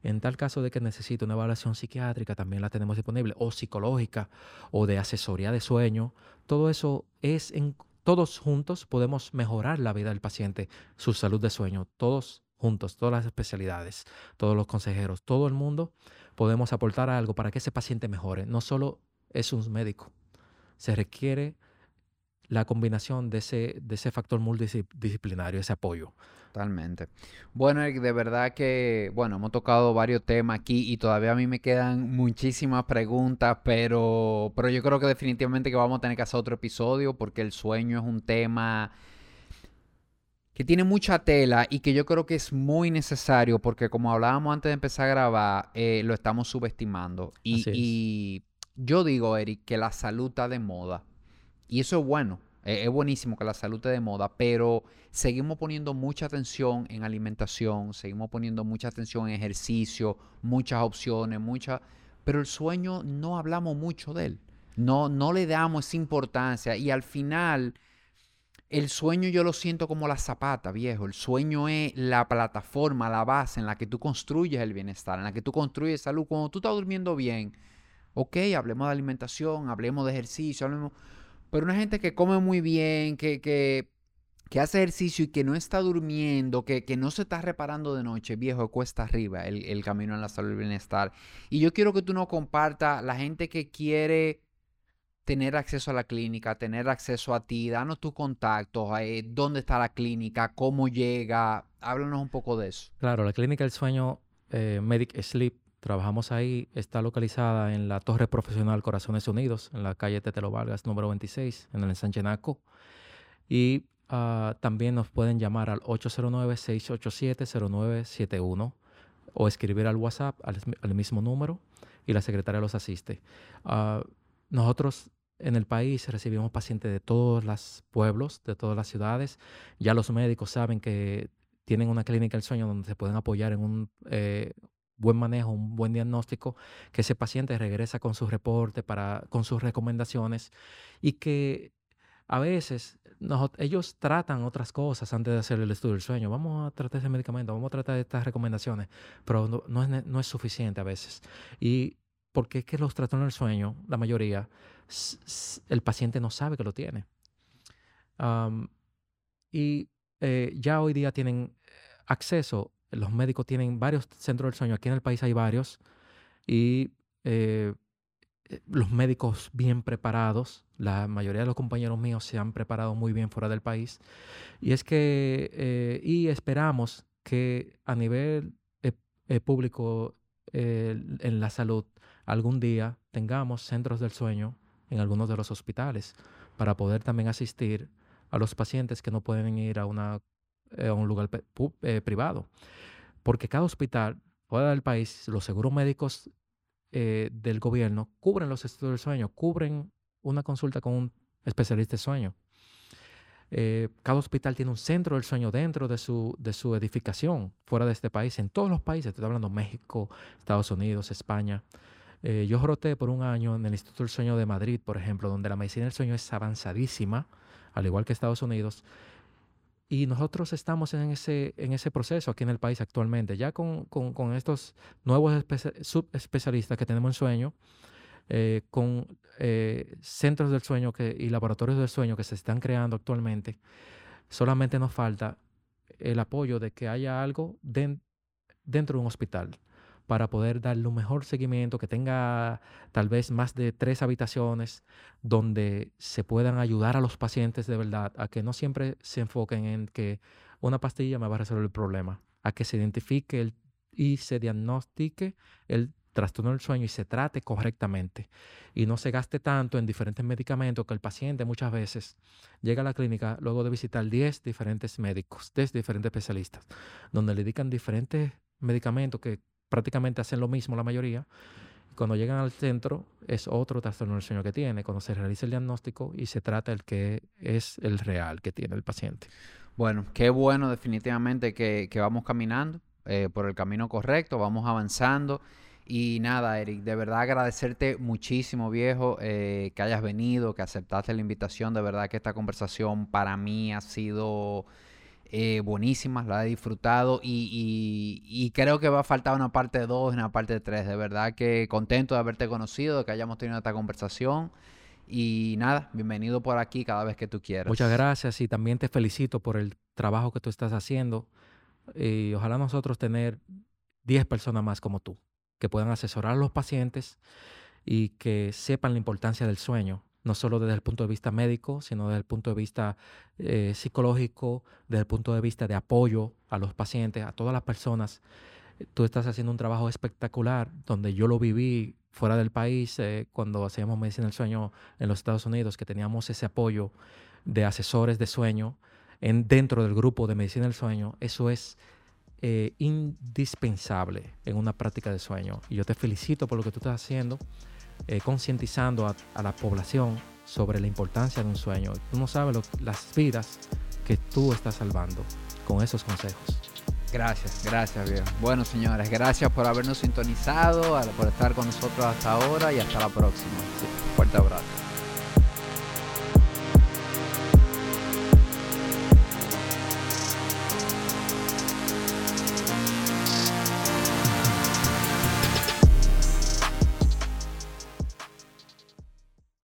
En tal caso de que necesite una evaluación psiquiátrica, también la tenemos disponible, o psicológica, o de asesoría de sueño. Todo eso es en todos juntos podemos mejorar la vida del paciente, su salud de sueño, todos juntos, todas las especialidades, todos los consejeros, todo el mundo podemos aportar algo para que ese paciente mejore. No solo es un médico, se requiere la combinación de ese, de ese factor multidisciplinario, ese apoyo. Totalmente. Bueno, de verdad que, bueno, hemos tocado varios temas aquí y todavía a mí me quedan muchísimas preguntas, pero, pero yo creo que definitivamente que vamos a tener que hacer otro episodio porque el sueño es un tema que tiene mucha tela y que yo creo que es muy necesario porque como hablábamos antes de empezar a grabar, eh, lo estamos subestimando. Y, y yo digo, Eric, que la salud está de moda. Y eso es bueno. Es, buenísimo que la salud esté de moda, pero seguimos poniendo mucha atención en alimentación, seguimos poniendo mucha atención en ejercicio, muchas opciones, muchas... Pero el sueño no hablamos mucho de él. No, no le damos esa importancia. Y al final, el sueño yo lo siento como la zapata, viejo. El sueño es la plataforma, la base en la que tú construyes el bienestar, en la que tú construyes salud. Cuando tú estás durmiendo bien, ok, hablemos de alimentación, hablemos de ejercicio, hablemos pero una gente que come muy bien, que, que, que hace ejercicio y que no está durmiendo, que, que, no se está reparando de noche, viejo, cuesta arriba el, el camino a la salud y bienestar. Y yo quiero que tú nos compartas la gente que quiere tener acceso a la clínica, tener acceso a ti, danos tus contactos, eh, dónde está la clínica, cómo llega, háblanos un poco de eso. Claro, la clínica del sueño eh, Medic Sleep trabajamos ahí, está localizada en la Torre Profesional Corazones Unidos, en la calle Tetelo Vargas, número 26, en el ensanche Naco. Y ah, también nos pueden llamar al 809-687-0971 o escribir al WhatsApp al, mismo número y la secretaria los asiste. Ah, nosotros en el país recibimos pacientes de todos los pueblos, de todas las ciudades. Ya los médicos saben que tienen una clínica del sueño donde se pueden apoyar en un eh, buen manejo, un buen diagnóstico, que ese paciente regresa con su reporte, para, con sus recomendaciones y que a veces ellos tratan otras cosas antes de hacer el estudio del sueño. Vamos a tratar ese medicamento, vamos a tratar estas recomendaciones, pero no, es, no es suficiente a veces. Y porque es que los trastornos del sueño, la mayoría, el paciente no sabe que lo tiene. y eh, ya hoy día tienen acceso, los médicos tienen varios centros del sueño, aquí en el país hay varios, y eh, eh, los médicos bien preparados, la mayoría de los compañeros míos se han preparado muy bien fuera del país, y es que, y esperamos que a nivel público en la salud, algún día tengamos centros del sueño en algunos de los hospitales para poder también asistir a los pacientes que no pueden ir a, una, eh, un lugar eh, privado. Porque cada hospital fuera del país, los seguros médicos eh, del gobierno cubren los estudios del sueño, cubren una consulta con un especialista de sueño. cada hospital tiene un centro del sueño dentro de su, de su edificación, fuera de este país, en todos los países, estoy hablando México, Estados Unidos, España. Eh, yo roté por un año en el Instituto del Sueño de Madrid, por ejemplo, donde la medicina del sueño es avanzadísima, al igual que Estados Unidos. Y nosotros estamos en ese, proceso aquí en el país actualmente, ya con, estos nuevos subespecialistas que tenemos en sueño, eh, con eh, centros del sueño y laboratorios del sueño que se están creando actualmente. Solamente nos falta el apoyo de que haya algo dentro de un hospital para poder darle un mejor seguimiento, que tenga tal vez más de tres habitaciones donde se puedan ayudar a los pacientes de verdad, a que no siempre se enfoquen en que una pastilla me va a resolver el problema, a que se identifique y se diagnostique el trastorno del sueño y se trate correctamente y no se gaste tanto en diferentes medicamentos que el paciente muchas veces llega a la clínica luego de visitar 10 diferentes médicos, 10 diferentes especialistas, donde le dedican diferentes medicamentos que prácticamente hacen lo mismo la mayoría. Cuando llegan al centro es otro trastorno del sueño que tiene, cuando se realiza el diagnóstico y se trata el que es el real que tiene el paciente. Bueno, qué bueno definitivamente que, vamos caminando eh, por el camino correcto, vamos avanzando. Y nada, Eric, de verdad agradecerte muchísimo, viejo, eh, que hayas venido, que aceptaste la invitación. De verdad que esta conversación para mí ha sido eh, buenísimas, la he disfrutado y, creo que va a faltar una parte 2 y una parte 3. De verdad que contento de haberte conocido, de que hayamos tenido esta conversación. Y nada, bienvenido por aquí cada vez que tú quieras. Muchas gracias y también te felicito por el trabajo que tú estás haciendo. Y ojalá nosotros tener 10 personas más como tú, que puedan asesorar a los pacientes y que sepan la importancia del sueño no solo desde el punto de vista médico, sino desde el punto de vista eh, psicológico, desde el punto de vista de apoyo a los pacientes, a todas las personas. Tú estás haciendo un trabajo espectacular, donde yo lo viví fuera del país, eh, cuando hacíamos medicina del sueño en los Estados Unidos, que teníamos ese apoyo de asesores de sueño en, dentro del grupo de medicina del sueño. Eso es eh, indispensable en una práctica de sueño. Y yo te felicito por lo que tú estás haciendo. Eh, concientizando a, la población sobre la importancia de un sueño. Tú no sabes las vidas que tú estás salvando con esos consejos. Gracias, gracias, viejo. Bueno, señores, gracias por habernos sintonizado, por estar con nosotros hasta ahora y hasta la próxima. fuerte abrazo.